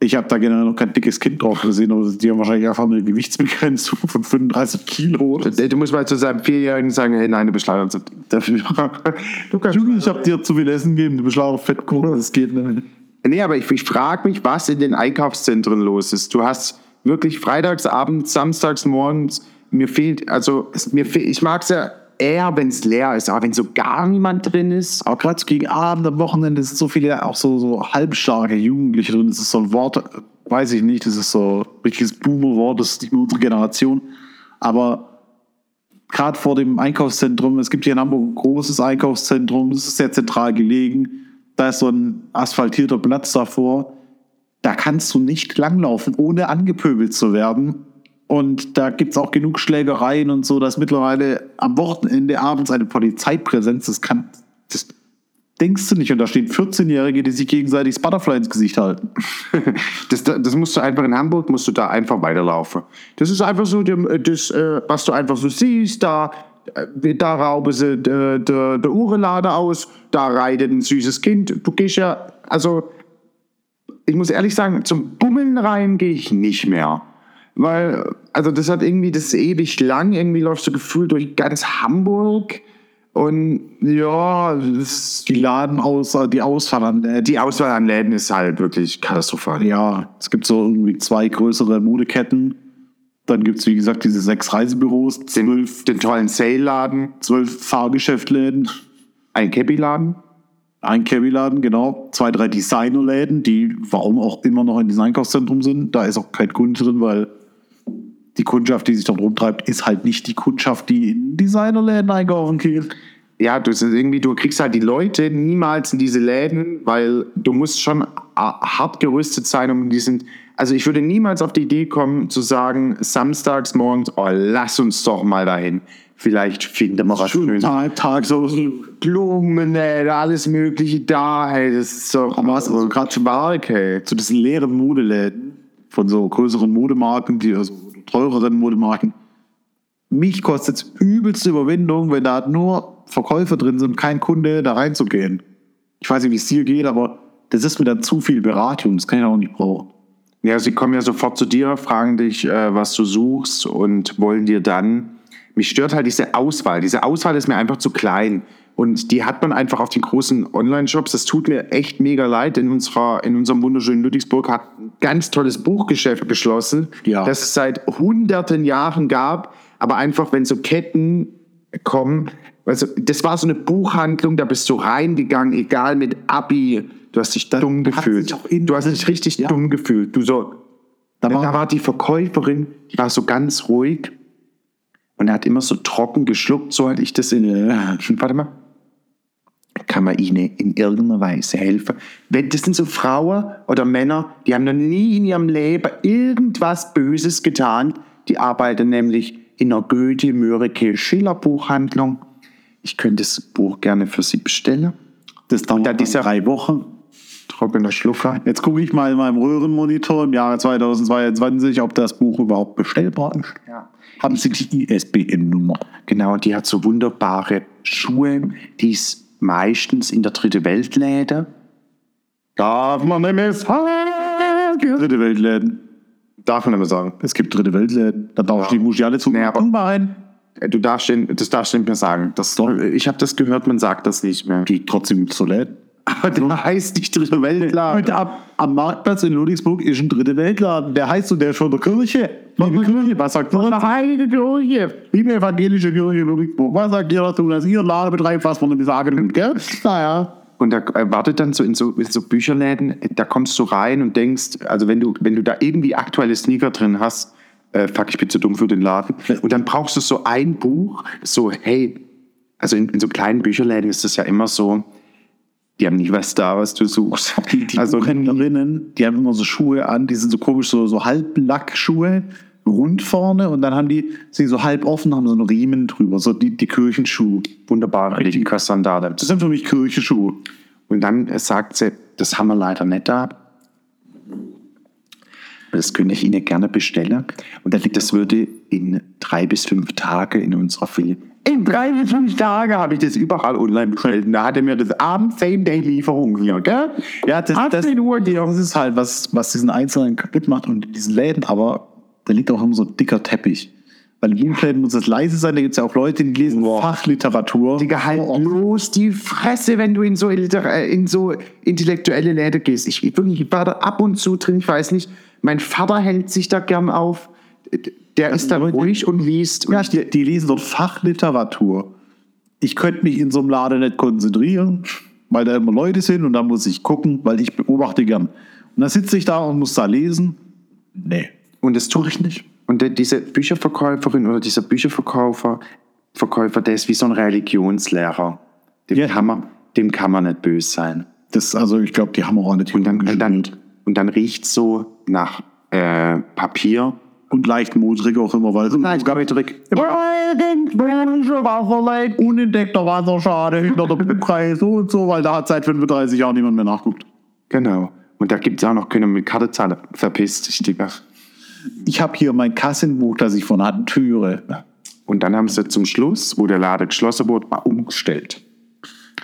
Ich habe da generell noch kein dickes Kind drauf gesehen, aber die haben wahrscheinlich einfach eine Gewichtsbegrenzung von 35 Kilo. so. Du musst mal zu seinem Vierjährigen sagen, hey, nein, du dick. Dafür- Du Junge, ich habe dir zu viel Essen gegeben, du bist leider Fettkuchen, das geht nicht. Nee, aber ich, ich frage mich, was in den Einkaufszentren los ist. Du hast wirklich freitags abends, samstags morgens, mir fehlt, also es, mir fehl, ich mag es ja eher, wenn es leer ist, aber wenn so gar niemand drin ist. Aber gerade gegen Abend, am Wochenende sind so viele auch so, so halbstarke Jugendliche drin. Das ist so ein Wort, weiß ich nicht, das ist so ein richtiges Boomer-Wort, das ist nicht unsere Generation. Aber gerade vor dem Einkaufszentrum, es gibt hier in Hamburg ein großes Einkaufszentrum, das ist sehr zentral gelegen. Da ist so ein asphaltierter Platz davor. Da kannst du nicht langlaufen, ohne angepöbelt zu werden. Und da gibt es auch genug Schlägereien und so, dass mittlerweile am Wochenende abends eine Polizeipräsenz, das kann, das denkst du nicht. Und da stehen 14-Jährige, die sich gegenseitig das Butterfly ins Gesicht halten. Das, das musst du einfach in Hamburg, musst du da einfach weiterlaufen. Das ist einfach so, dem- das, äh, was du einfach so siehst, da, äh, da rauben sie der, der, der Uhrenlader aus, da reitet ein süßes Kind. Du gehst ja, also ich muss ehrlich sagen, zum Bummeln rein gehe ich nicht mehr. Weil, also das hat irgendwie, das ist ewig lang, irgendwie läufst du gefühlt durch ganz Hamburg und ja, das, Die Laden aus, die Ausfahrt an, äh, die, Auswahl an Läden ist halt wirklich katastrophal. ja, es gibt so irgendwie zwei größere Modeketten. Dann gibt es, wie gesagt, diese sechs Reisebüros, Den, zwölf, den tollen Sale-Laden, zwölf Fahrgeschäftläden, ein Cappy-Laden. Ein Cabbie-Laden, genau, zwei, drei Designerläden, die warum auch immer noch in diesem Einkaufszentrum sind. Da ist auch kein Kunde drin, weil die Kundschaft, die sich dort rumtreibt, ist halt nicht die Kundschaft, die in Designerläden einkaufen geht. Ja, du, irgendwie, du kriegst halt die Leute niemals in diese Läden, weil du musst schon hart gerüstet sein, um diesen. Also ich würde niemals auf die Idee kommen zu sagen, samstags morgens, oh, lass uns doch mal dahin. Vielleicht finden wir was Schönes. Tag, so Blumen, ey, alles Mögliche da, ey, das ist so. was, also gerade Schwark, ey, zu diesen leeren Modeläden von so größeren Modemarken, die also teureren Modemarken. Mich kostet es übelste Überwindung, wenn da nur Verkäufer drin sind, kein Kunde da reinzugehen. Ich weiß nicht, wie es dir geht, aber das ist mir dann zu viel Beratung. Das kann ich auch nicht brauchen. Ja, sie kommen ja sofort zu dir, fragen dich, äh, was du suchst und wollen dir dann. Mich stört halt diese Auswahl. Diese Auswahl ist mir einfach zu klein. Und die hat man einfach auf den großen Online-Shops. Das tut mir echt mega leid. In, unserer, in unserem wunderschönen Ludwigsburg hat ein ganz tolles Buchgeschäft geschlossen, Ja. das es seit hunderten Jahren gab. Aber einfach, wenn so Ketten kommen, also das war so eine Buchhandlung, da bist du reingegangen, egal mit Abi. Du hast dich dumm hat gefühlt. Du hast dich richtig Ja. dumm gefühlt. Du so, Da da war- war, die Verkäuferin, die war so ganz ruhig und er hat immer so trocken geschluckt, so hatte ich das in. Äh, warte mal. Kann man ihnen in irgendeiner Weise helfen? Das sind so Frauen oder Männer, die haben noch nie in ihrem Leben irgendwas Böses getan. Die arbeiten nämlich in einer Goethe, Mörike, Schiller Buchhandlung. Ich könnte das Buch gerne für Sie bestellen. Das dauert Da dann dieser- drei Wochen. Trockener Schlucker. Jetzt gucke ich mal in meinem Röhrenmonitor im Jahre 2022, ob das Buch überhaupt bestellbar ist. Ja. Haben Sie die ISBN-Nummer? Genau, die hat so wunderbare Schuhe, die ist meistens in der dritte Weltläden. Darf man nicht mehr sagen? Dritte Weltläden. Darf man nicht mehr sagen. Es gibt dritte Weltläden. Da darf ich die muss ich alle zu Nee, aber- rein. Du darfst den, das darfst du nicht mehr sagen. Das, ich habe das gehört, man sagt das nicht mehr. Geht trotzdem zu Läden. Aber der heißt nicht dritte Weltladen. Und ab, am Marktplatz in Ludwigsburg ist ein dritte Weltladen. Der heißt so, der ist von der Kirche. Der Kirche. Was sagt man? heilige Kirche. Liebe evangelische Kirche in Ludwigsburg. Was sagt ihr dazu, dass ihr Laden betreibt, was man sagen kann? Gell? Naja. Und da wartet dann so in so, in so Bücherläden, da kommst du rein und denkst, also wenn du, wenn du da irgendwie aktuelle Sneaker drin hast, äh, fuck, ich bin zu dumm für den Laden. Und dann brauchst du so ein Buch, so, hey, also in, in so kleinen Bücherläden ist das ja immer so, die haben nie was da, was du suchst. Die, die also Buchhändlerinnen, die haben immer so Schuhe an, die sind so komisch, so, so Halblackschuhe, rund vorne und dann haben die, sie so halb offen, haben so einen Riemen drüber, so die, die Kirchenschuhe. wunderbare Rediker-Sandale. Das sind für mich Kirchenschuhe. Und dann äh, sagt sie, das haben wir leider nicht da. Das könnte ich Ihnen gerne bestellen. Und dann, das würde in drei bis fünf Tagen in unserer Filiale. In drei bis fünf Tagen habe ich das überall online bestellt. Und da hat er mir das abends Same-Day-Lieferung hier, gell? Ja, das, das, 18 Uhr, die das ist halt, was, was diesen Einzelnen kaputt macht und diesen Läden, aber da liegt auch immer so ein dicker Teppich. Weil in Buchläden muss es leise sein, da gibt es ja auch Leute, die lesen Fachliteratur. Digga, halt bloß die Fresse, wenn du in so, äh, in so intellektuelle Läden gehst. Ich, ich, wirklich, ich war da ab und zu drin, ich weiß nicht. Mein Vater hält sich da gern auf. Der ist da ruhig und liest. Und Ja, die, die lesen dort Fachliteratur. Ich könnte mich in so einem Laden nicht konzentrieren, weil da immer Leute sind und da muss ich gucken, weil ich beobachte gern. Und dann sitze ich da und muss da lesen. Nee. Und das tue ich nicht. Und diese Bücherverkäuferin oder dieser Bücherverkäufer, Verkäufer, der ist wie so ein Religionslehrer. Dem, Ja. kann, man, dem kann man nicht böse sein. Das, also ich glaube, die haben auch eine Und dann, und dann, und dann riecht so nach äh, Papier. Und leicht modrig auch immer, weil Nein, Gabetrick. unentdeckter Wasserschade hinter der Buchreihe so und so, weil da hat seit 35 Jahren niemand mehr nachguckt. Genau. Und da gibt es auch noch, wir mit Karte zahlen. Verpisst dich, Digga. Ich habe hier mein Kassenbuch, das ich von hatten, Türe. Und dann haben sie zum Schluss, wo der Laden geschlossen wurde, mal umgestellt.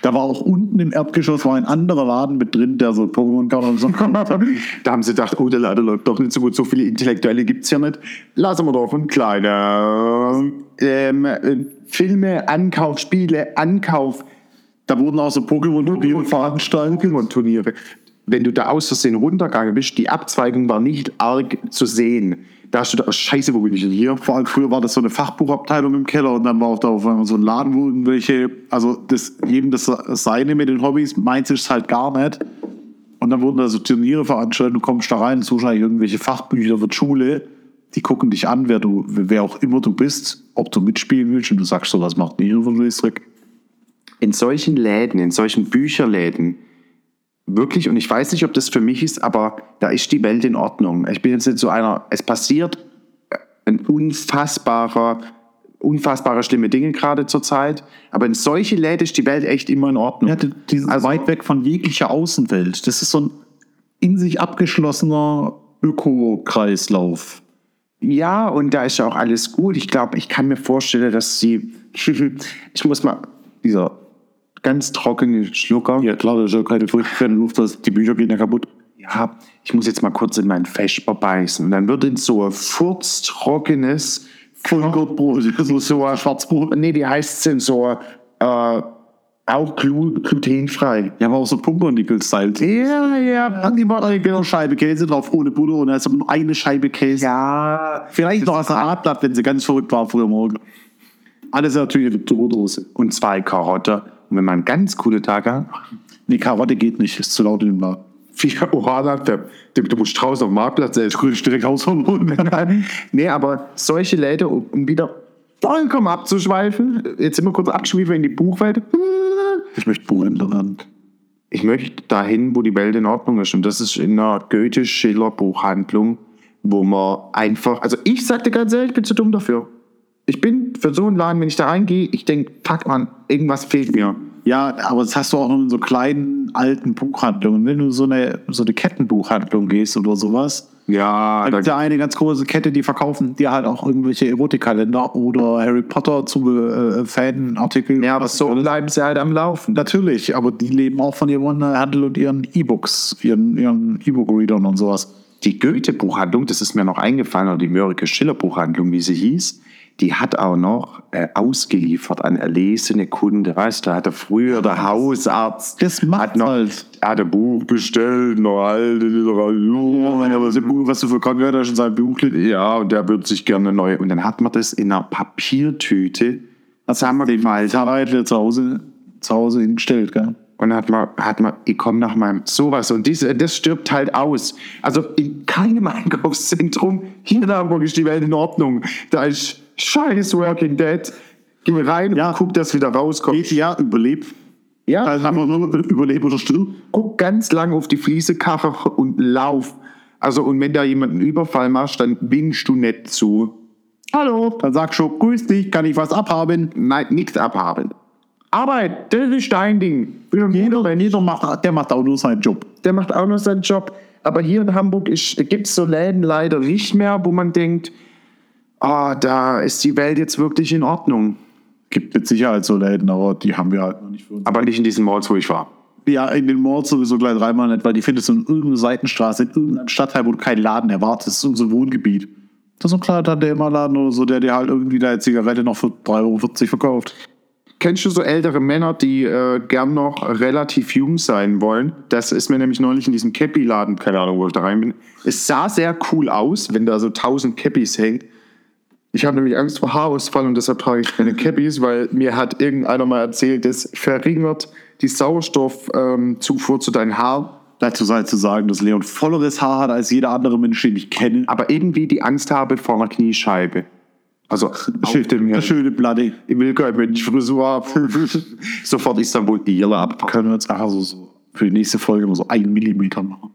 Da war auch unten im Erdgeschoss war ein anderer Laden mit drin, der so Pokémon-Karten und so. Da haben sie gedacht, oh, der Laden läuft doch nicht so gut, so viele Intellektuelle gibt es ja nicht. Lassen wir doch einen kleinen ähm, äh, Filme, Ankauf, Spiele, Ankauf, Da wurden auch so Pokémon-Turniere veranstaltet. Pokémon-Turniere. Wenn du da aus Versehen runtergegangen bist, die Abzweigung war nicht arg zu sehen. Da da, oh, scheiße, wo bin ich denn hier? Vor allem früher war das so eine Fachbuchabteilung im Keller und dann war auch da auf einmal so ein Laden, wo irgendwelche, also das, jedem das Seine mit den Hobbys, meins ist halt gar nicht. Und dann wurden da so Turniere veranstaltet, du kommst da rein, suchst eigentlich irgendwelche Fachbücher die Schule die gucken dich an, wer du, wer auch immer du bist, ob du mitspielen willst und du sagst so, was macht ihr von Österreich? in solchen Läden, in solchen Bücherläden, wirklich, und ich weiß nicht, ob das für mich ist, aber da ist die Welt in Ordnung. Ich bin jetzt nicht so einer, es passiert ein unfassbarer, unfassbare schlimme Dinge gerade zur Zeit, aber in solche Läden ist die Welt echt immer in Ordnung. Ja, die, die sind Also- weit weg von jeglicher Außenwelt. Das ist so ein in sich abgeschlossener Ökokreislauf. Ja, und da ist ja auch alles gut. Ich glaube, ich kann mir vorstellen, dass sie, ich muss mal, dieser ganz trockene Schlucker. Ja, klar, das ist ja keine Furcht, keine Luft, das, die Bücher gehen ja kaputt. ja, ich muss jetzt mal kurz in meinen Vesper beißen. Und dann wird in so ein furztrockenes, Vollkornbrot, so, so ein Schwarzbrot. nee, wie heißt es so, äh, auch glu glutenfrei. Ja, aber auch so Pumpernickel-Style. Ja, ja. Dann die mal eine kleine Scheibe Käse drauf, ohne Butter und dann ist aber nur eine Scheibe Käse. Ja. Vielleicht noch ein Salatblatt, wenn sie ganz verrückt war früher morgen. Alles natürlich eine Brotdose. Und zwei Karotten. Und wenn man ganz coolen Tag hat, Nee, Karotte geht nicht, ist zu laut in dem Laden. vier Orana, der, der, du musst draußen auf dem Marktplatz. Könnte ich direkt rausholen. nee, aber solche Läden, um wieder vollkommen abzuschweifen, jetzt sind wir kurz abgeschwiffen in die Buchwelt. Ich möchte Buchhändler werden. Ich möchte dahin, wo die Welt in Ordnung ist. Und das ist in einer Goethe-Schiller-Buchhandlung, wo man einfach, also ich sagte ganz ehrlich, ich bin zu dumm dafür. Ich bin für so einen Laden, wenn ich da reingehe, ich denke, fuck man, irgendwas fehlt mir. Ja, aber das hast du auch in so kleinen alten Buchhandlungen. Wenn du so eine, so eine Kettenbuchhandlung gehst oder sowas, Ja, da gibt ja eine ganz große Kette, die verkaufen dir halt auch irgendwelche Erotikkalender oder Harry Potter zu äh, Fanartikel. ja, aber so bleiben sie halt am Laufen. Natürlich, aber die leben auch von ihrem Handel und ihren E-Books, ihren, ihren E-Book-Readern und sowas. Die Goethe-Buchhandlung, das ist mir noch eingefallen, oder die Mörike Schiller-Buchhandlung, wie sie hieß, die hat auch noch äh, ausgeliefert an erlesene Kunden. Weißt du, da hatte früher der Hausarzt Das macht hat noch, halt. hat ein Buch bestellt, noch das Buch, was du für Krankheit hast in seinem Buch Ja, und der wird sich gerne neu. Und dann hat man das in einer Papiertüte zusammengefaltet. Zahnrädler zu Hause, zu Hause hingestellt, gell? Und dann hat man, hat man, ich komme nach meinem sowas und diese, das stirbt halt aus. Also in keinem Einkaufszentrum hier in Hamburg ist die Welt in Ordnung. Da ist scheiß Working Dead. Geh rein Ja. und guck, dass wieder rauskommt. GTA, überleb. Ja, Also haben wir nur überleb oder still. guck ganz lang auf die Fliese, Karre und lauf. Also und wenn da jemand einen Überfall machst, dann winkst du nicht zu. Hallo, dann sag schon, grüß dich, kann ich was abhaben? Nein, nichts abhaben. Arbeit, das ist dein Ding. Jeder, jeder macht, der macht auch nur seinen Job. der macht auch noch seinen Job. Aber hier in Hamburg gibt es so Läden leider nicht mehr, wo man denkt, ah, da ist die Welt jetzt wirklich in Ordnung. Gibt mit Sicherheit so Läden, aber die haben wir halt noch nicht für uns. Aber nicht in diesen Malls, wo ich war. Ja, in den Malls sowieso gleich dreimal nicht, weil die findest du in irgendeiner Seitenstraße, in irgendeinem Stadtteil, wo du keinen Laden erwartest. Das ist unser Wohngebiet. Das ist so ein kleiner Tante-Emma-Laden oder so, der dir halt irgendwie deine Zigarette noch für 3,40 Euro verkauft. Kennst du so ältere Männer, die äh, gern noch relativ jung sein wollen? Das ist mir nämlich neulich in diesem Cappy-Laden, keine Ahnung, wo ich da rein bin. Es sah sehr cool aus, wenn da so tausend Cappies hängen. Ich habe nämlich Angst vor Haarausfall und deshalb trage ich keine Cappies, weil mir hat irgendeiner mal erzählt, das verringert die Sauerstoffzufuhr zu deinen Haaren. Dazu sei zu sagen, dass Leon volleres Haar hat als jeder andere Mensch, den ich kenne. Aber irgendwie die Angst habe vor einer Kniescheibe. Also dem Das schöne Bloody. Ich will kein Mensch Frisur haben. Sofort ist dann wohl die Irre ab. Können wir jetzt also so für die nächste Folge immer so einen Millimeter machen.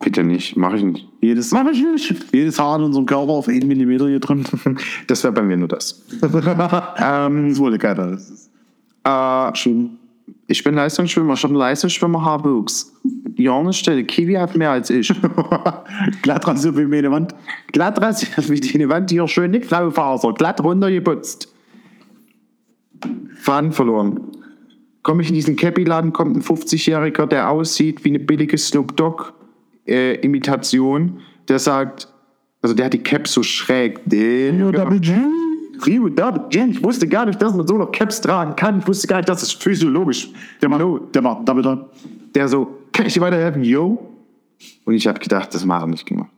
Bitte nicht, mache ich nicht. Jedes, Mach ich nicht. jedes Haar in unserem Körper auf einen Millimeter hier drin. Das wäre bei mir nur das. ähm, das wollte keiner. Äh, schon. ich bin Leistungsschwimmer, ich habe einen Leistungsschwimmer-Haarwuchs. Johannes Stelle, Kiwi hat mehr als ich. Glatt rasiert wie meine Wand. glatt rasiert wie die Wand, hier schön nicht Klaufaser, glatt runtergeputzt. Faden verloren. Komme ich in diesen Cappy-Laden, kommt ein 50-Jähriger, der aussieht wie eine billige Snoop Dogg-Imitation, der sagt, also der hat die Cap so schräg. Den, Ja, damit Rio ich wusste gar nicht, dass man so noch Caps tragen kann. Ich wusste gar nicht, dass es physiologisch. Der macht, der macht damit an. Der so, kann ich dir weiterhelfen? Yo. Und ich habe gedacht, das macht er nicht gemacht.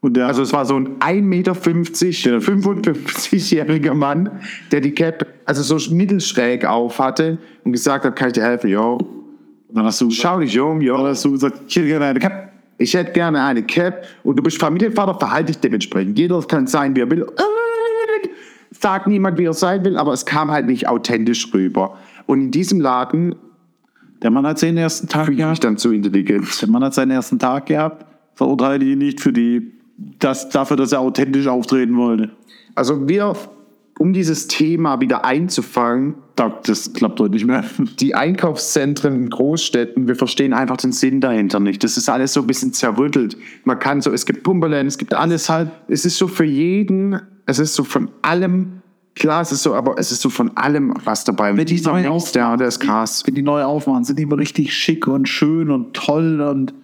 Und der, Also es war so ein 1,50 Meter, 55-jähriger Mann, der die Cap also so mittelschräg auf hatte und gesagt hat, kann ich dir helfen? Yo. Dann hast du gesagt, Schau dich um, dann yo. hast du gesagt, ich hätte gerne eine Cap. Ich hätte gerne eine Cap und du bist Familienvater, verhalte dich dementsprechend. Jeder kann sein, wie er will. Sagt niemand, wie er sein will, aber es kam halt nicht authentisch rüber. Und in diesem Laden Der Mann hat seinen ersten Tag bin ich gehabt. dann zu intelligent. Der Mann hat seinen ersten Tag gehabt. Verurteile ihn nicht für die, das, dafür, dass er authentisch auftreten wollte. Also wir, um dieses Thema wieder einzufangen, Da- Das klappt heute nicht mehr. die Einkaufszentren in Großstädten, wir verstehen einfach den Sinn dahinter nicht. Das ist alles so ein bisschen zerrüttelt. Man kann so, es gibt Pumperland, es gibt alles halt. Es ist so für jeden, es ist so von allem, klar, es ist so, aber es ist so von allem was dabei. Wenn die neuen Mix, der, der ist krass. Wenn die neu aufmachen, sind die immer richtig schick und schön und toll und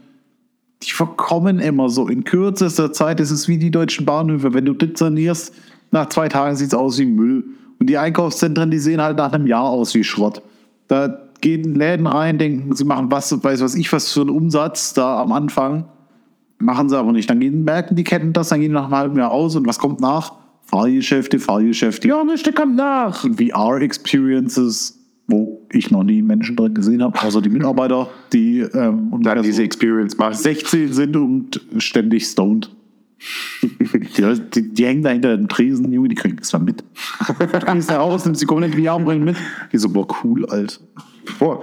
die verkommen immer so. In kürzester Zeit ist es wie die deutschen Bahnhöfe. Wenn du das sanierst, nach zwei Tagen sieht es aus wie Müll. Und die Einkaufszentren, die sehen halt nach einem Jahr aus wie Schrott. Da gehen Läden rein, denken, sie machen was, weiß was ich, was für einen Umsatz da am Anfang. Machen sie aber nicht. Dann gehen, merken die Ketten das, dann gehen die nach einem halben Jahr aus und was kommt nach? Fahrgeschäfte, Fahrgeschäfte. Ja, nichts kommt nach. VR-Experiences, wo ich noch nie Menschen drin gesehen habe, außer die Mitarbeiter, die ähm, und Dann diese Experience machen. 16 sind und ständig stoned. Die, die, die hängen da hinter den Tresen, Junge, die kriegen das dann mit. Du gehst da raus, nimmst die komplett VR bringen mit. Die so, boah, cool, Alter. Boah.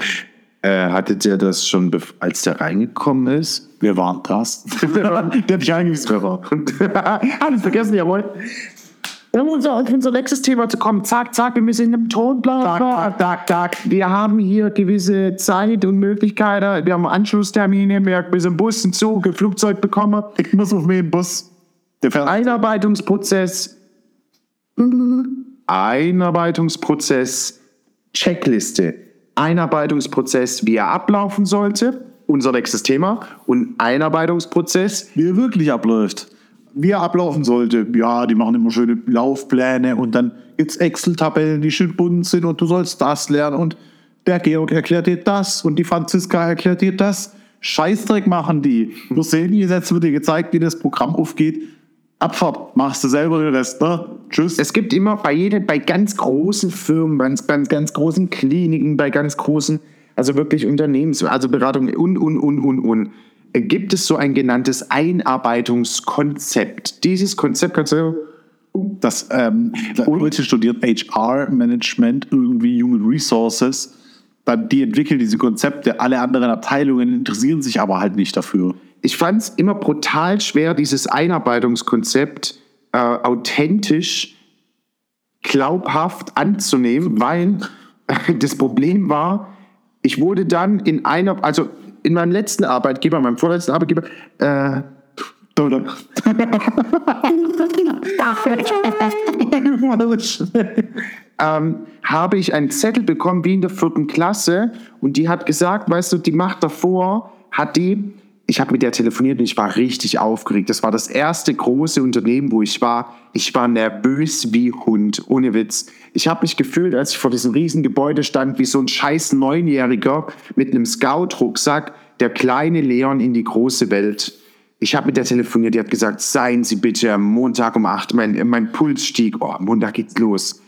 Äh, hattet ihr das schon, als der reingekommen ist? Wir waren das. der hat dich wer war. Alles vergessen, jawohl. Um unser, auf unser nächstes Thema zu kommen. Zack, zack, wir müssen in einem Tonplan. Zack, zack, zack. Wir haben hier gewisse Zeit und Möglichkeiten. Wir haben Anschlusstermine, wir müssen einen Bus, einen Zug, ein Flugzeug bekommen. Ich muss auf mich im Bus. Einarbeitungsprozess. Einarbeitungsprozess. Checkliste. Einarbeitungsprozess, wie er ablaufen sollte. Unser nächstes Thema. Und Einarbeitungsprozess. wie er wirklich abläuft. Wie er ablaufen sollte. Ja, die machen immer schöne Laufpläne und dann gibt es Excel-Tabellen, die schön bunt sind und du sollst das lernen und der Georg erklärt dir das und die Franziska erklärt dir das. Scheißdreck machen die. Du sehen, jetzt wird dir gezeigt, wie das Programm aufgeht. Abfahrt, machst du selber den Rest, ne? Tschüss. Es gibt immer bei jedem, bei ganz großen Firmen, bei ganz, ganz, großen Kliniken, bei ganz großen, also wirklich Unternehmens, also Beratungen und, und, und, und, und, äh, gibt es so ein genanntes Einarbeitungskonzept. Dieses Konzept kannst du, das ähm, Leute studiert HR-Management, irgendwie Human Resources. Dann die entwickeln diese Konzepte, alle anderen Abteilungen interessieren sich aber halt nicht dafür. Ich fand es immer brutal schwer, dieses Einarbeitungskonzept äh, authentisch, glaubhaft anzunehmen, weil das Problem war, ich wurde dann in einer, also in meinem letzten Arbeitgeber, meinem vorletzten Arbeitgeber, äh, ähm, habe ich einen Zettel bekommen, wie in der vierten Klasse, und die hat gesagt, weißt du, die Macht davor hat die, ich habe mit der telefoniert und ich war richtig aufgeregt. Das war das erste große Unternehmen, wo ich war. Ich war nervös wie Hund, ohne Witz. Ich habe mich gefühlt, als ich vor diesem riesen Gebäude stand, wie so ein scheiß Neunjähriger mit einem Scout-Rucksack, der kleine Leon in die große Welt. Ich habe mit der telefoniert, die hat gesagt, seien Sie bitte am Montag um 8. Mein, mein Puls stieg. Oh, Montag geht's los.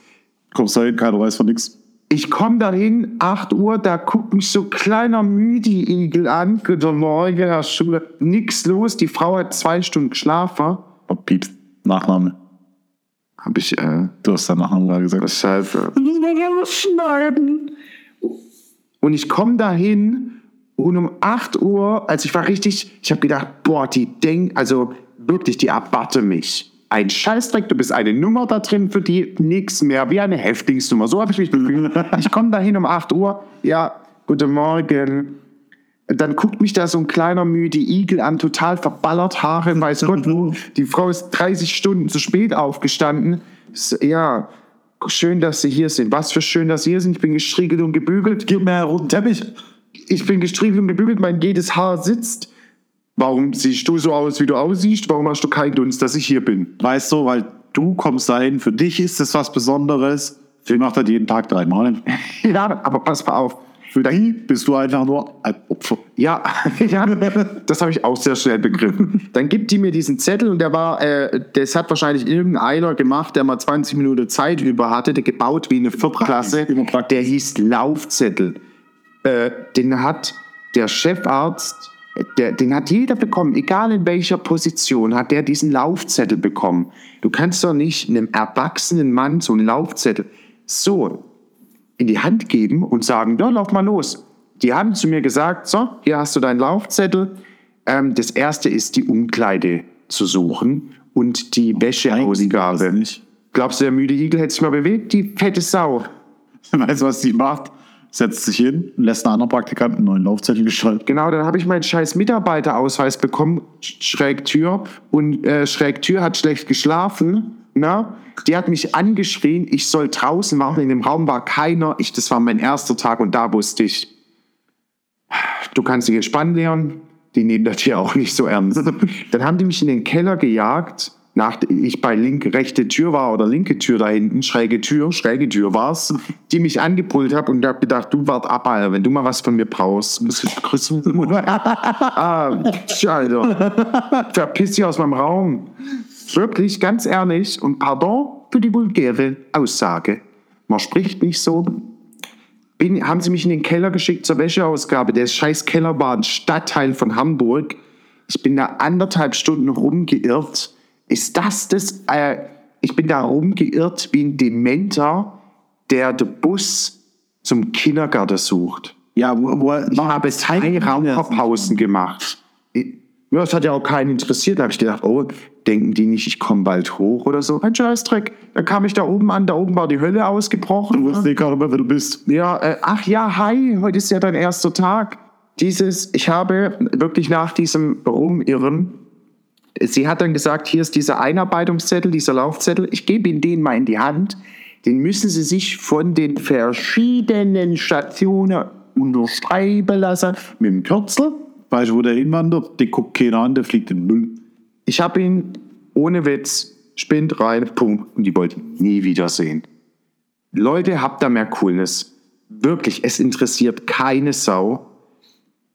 Kommst da hin, keiner weiß von nichts. Ich komme dahin, 8 Uhr, da guckt mich so kleiner Müdi-Igel an. Guten Morgen, Herr Schule. Nix los, die Frau hat zwei Stunden geschlafen. Oh, Pieps, Nachname. Hab ich, äh, Du hast deinen Nachnamen gerade gesagt. Scheiße. schneiden. Und ich komme dahin und um 8 Uhr, also ich war richtig, ich habe gedacht, boah, die denkt, also wirklich, die erbatte mich. Ein Scheißdreck, du bist eine Nummer da drin für die, nix mehr, wie eine Häftlingsnummer. So habe ich mich gefühlt. Ich komme dahin um 8 Uhr, ja, guten Morgen. Dann guckt mich da so ein kleiner müde Igel an, total verballert Haare, weiß Gott wo. Die Frau ist 30 Stunden zu spät aufgestanden. Ja, schön, dass Sie hier sind. Was für schön, dass Sie hier sind. Ich bin gestriegelt und gebügelt. Gib mir einen roten Teppich. Ich bin gestriegelt und gebügelt, mein jedes Haar sitzt. Warum siehst du so aus, wie du aussiehst? Warum hast du keinen Dunst, dass ich hier bin? Weißt du, weil du kommst dahin, für dich ist es was Besonderes. Sie macht das jeden Tag dreimal. Ja, aber pass mal auf. Für dich bist du einfach nur ein Opfer. Ja, ja das habe ich auch sehr schnell begriffen. Dann gibt die mir diesen Zettel und der war, äh, das hat wahrscheinlich irgendeiner gemacht, der mal 20 Minuten Zeit über hatte, der gebaut wie eine Viertklasse. Der hieß Laufzettel. Äh, den hat der Chefarzt Der, den hat jeder bekommen, egal in welcher Position, hat der diesen Laufzettel bekommen. Du kannst doch nicht einem erwachsenen Mann so einen Laufzettel so in die Hand geben und sagen, ja, lauf mal los. Die haben zu mir gesagt, so, hier hast du deinen Laufzettel. Ähm, das erste ist die Umkleide zu suchen und die Wäscheausgabe. nicht. Glaubst du, der müde Igel hätte sich mal bewegt? Die fette Sau. Weißt du, was die macht? Setzt sich hin und lässt einen anderen Praktikanten einen neuen Laufzettel gestalten. Genau, dann habe ich meinen scheiß Mitarbeiterausweis bekommen, Sch- schräg Tür. Und äh, schräg Tür hat schlecht geschlafen. Na? Die hat mich angeschrien, ich soll draußen warten. In dem Raum war keiner. Ich, das war mein erster Tag und da wusste ich, du kannst dich entspannen lernen. Die nehmen das hier auch nicht so ernst. Dann haben die mich in den Keller gejagt, nach ich bei linke, rechte Tür war oder linke Tür da hinten, schräge Tür, schräge Tür war's, die mich angebrüllt habe und hab gedacht, du wart ab, Alter, wenn du mal was von mir brauchst, musst du grüßen. ah, Alter, verpiss dich aus meinem Raum. Wirklich, ganz ehrlich und pardon für die vulgäre Aussage. Man spricht nicht so. Bin, haben sie mich in den Keller geschickt zur Wäscheausgabe. Der scheiß Keller war ein Stadtteil von Hamburg. Ich bin da anderthalb Stunden rumgeirrt. Ist das das? Äh, ich bin da rumgeirrt wie ein Dementer, der den Bus zum Kindergarten sucht. Ja, wo, wo Ich habe drei Raucherpausen gemacht. Ich- Ja, das hat ja auch keinen interessiert. Da habe ich gedacht, oh, denken die nicht, ich komme bald hoch oder so. Ein Scheißdreck. Dann kam ich da oben an, da oben war die Hölle ausgebrochen. Du wusstest nicht gerade mehr, wer du bist. Ja, äh, ach ja, hi, heute ist ja dein erster Tag. Dieses, ich habe wirklich nach diesem Rumirren, sie hat dann gesagt, hier ist dieser Einarbeitungszettel, dieser Laufzettel, ich gebe Ihnen den mal in die Hand. Den müssen Sie sich von den verschiedenen Stationen unterschreiben lassen mit dem Kürzel. Weißt du, wo der hinwandert? Den guckt keiner an, der fliegt in den Müll. Ich habe ihn ohne Witz, Spind rein, Punkt, und die wollten nie wiedersehen. Leute, habt da mehr Coolness. Wirklich, es interessiert keine Sau.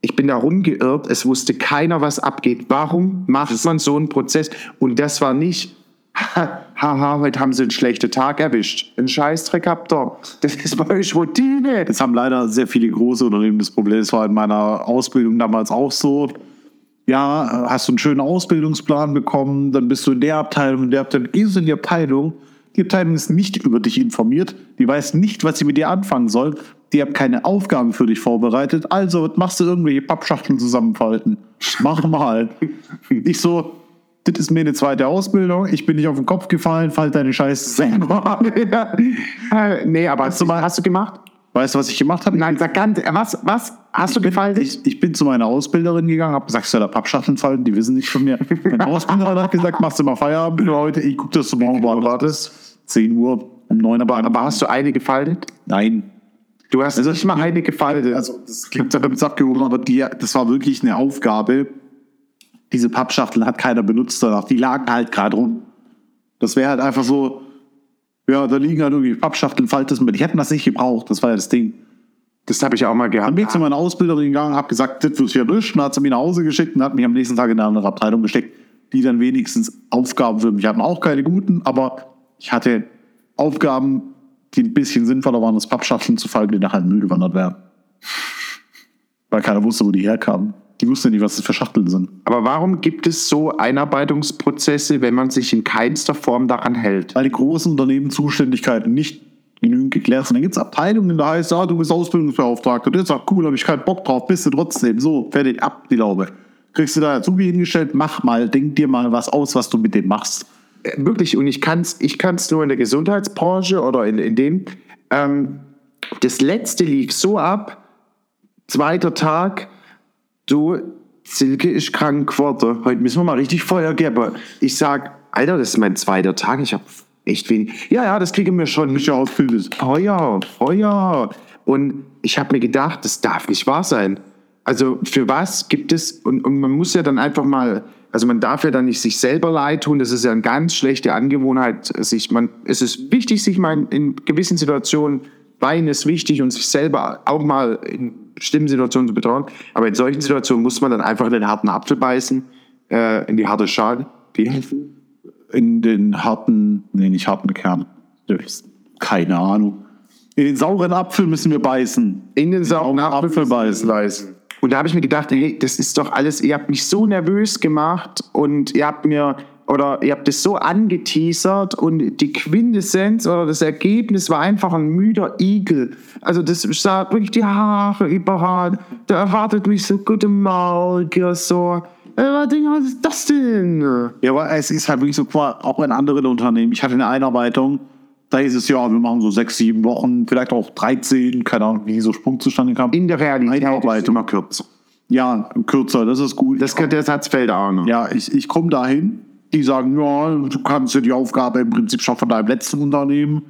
Ich bin da rumgeirrt, es wusste keiner, was abgeht. Warum macht man so einen Prozess? Und das war nicht, haha, heute haben sie einen schlechten Tag erwischt. Einen Scheißdreck habt ihr. Das ist bei euch Routine. Das haben leider sehr viele große Unternehmen das Problem. Das war in meiner Ausbildung damals auch so. Ja, hast du einen schönen Ausbildungsplan bekommen, dann bist du in der Abteilung, in der Abteilung, gehst du in die Abteilung. Die Abteilung ist nicht über dich informiert. Die weiß nicht, was sie mit dir anfangen soll. Die haben keine Aufgaben für dich vorbereitet. Also machst du irgendwelche Pappschachteln zusammenfalten. Mach mal. Ich so, das ist mir eine zweite Ausbildung. Ich bin nicht auf den Kopf gefallen, fall deine Scheiße selber. Äh, nee, aber hast du, mal, hast du gemacht? Weißt du, was ich gemacht habe? Nein, sag ganz, äh, was, was? Hast du gefallen? Ich, ich bin zu meiner Ausbilderin gegangen, habe gesagt, soll da Pappschachteln falten, die wissen nicht von mir. Meine Ausbilderin hat gesagt, machst du mal Feierabend für heute, ich guck, dass du morgen wartest. 10 Uhr, um 9 Uhr. Aber hast du eine gefaltet? Nein. Du hast nicht mal eine gefaltet. Also, das klingt ja damit abgehoben, aber die, das war wirklich eine Aufgabe. Diese Pappschachteln hat keiner benutzt danach. Die lagen halt gerade rum. Das wäre halt einfach so, ja, da liegen halt irgendwie Pappschachteln, faltest mit. Die hätten das nicht gebraucht, das war ja das Ding. das habe ich auch mal Dann gehabt. bin ich zu meiner Ausbilderin gegangen, habe gesagt, das wird hier und hat sie mich nach Hause geschickt und hat mich am nächsten Tag in eine andere Abteilung gesteckt, die dann wenigstens Aufgaben für mich hatten. Auch keine guten, aber ich hatte Aufgaben, die ein bisschen sinnvoller waren, das Pappschachteln zu falten, die nachher in den Müll gewandert wären. Weil keiner wusste, wo die herkamen. Die wussten nicht, was das für Schachteln sind. Aber warum gibt es so Einarbeitungsprozesse, wenn man sich in keinster Form daran hält? Weil die großen Unternehmen Zuständigkeiten nicht genügend geklärt sind. Dann gibt es Abteilungen, da heißt, ja, du bist Ausbildungsbeauftragter. Der sagt, cool, habe ich keinen Bock drauf, bist du trotzdem. So, fertig, ab die Laube. Kriegst du da Azubi hingestellt, mach mal, denk dir mal was aus, was du mit dem machst. Wirklich, und ich kann es ich kann's nur in der Gesundheitsbranche oder in, in dem. Ähm, das letzte lief so ab, zweiter Tag, du, Silke ist krank geworden, heute müssen wir mal richtig Feuer geben. Ich sag, Alter, das ist mein zweiter Tag, ich habe echt wenig. Ja, ja, das kriegen wir schon. Mich ja ausbildet. Feuer, Feuer. Und ich habe mir gedacht, das darf nicht wahr sein. Also für was gibt es, und, und man muss ja dann einfach mal, also man darf ja dann nicht sich selber leid tun, das ist ja eine ganz schlechte Angewohnheit. Sich, man, es ist wichtig, sich mal in, gewissen Situationen, Weinen ist wichtig und sich selber auch mal in bestimmten Situationen zu betrauen. Aber in solchen Situationen muss man dann einfach in den harten Apfel beißen, äh, in die harte Schale. Wie? In den harten, nee, nicht harten Kern. Keine Ahnung. In den sauren Apfel müssen wir beißen. In den sauren Apfel beißen. beißen. Und da habe ich mir gedacht, hey, das ist doch alles, ihr habt mich so nervös gemacht und ihr habt mir oder ihr habt es so angeteasert und die Quintessenz oder das Ergebnis war einfach ein müder Igel. Also das sah wirklich die Haare überall. Da erwartet mich so gute Morgen, so. Äh, was ist das denn? Ja, aber es ist halt wirklich so, auch in anderen Unternehmen. Ich hatte eine Einarbeitung, da hieß es ja, wir machen so sechs, sieben Wochen, vielleicht auch 13, keine Ahnung, wie so Sprung zustande kam. In der Realität Einarbeitung. immer kürzer. Ja, kürzer, das ist gut. Das, der Satz fällt auch noch. Ja, ich, ich komme dahin, die sagen, ja, du kannst ja die Aufgabe im Prinzip schon von deinem letzten Unternehmen.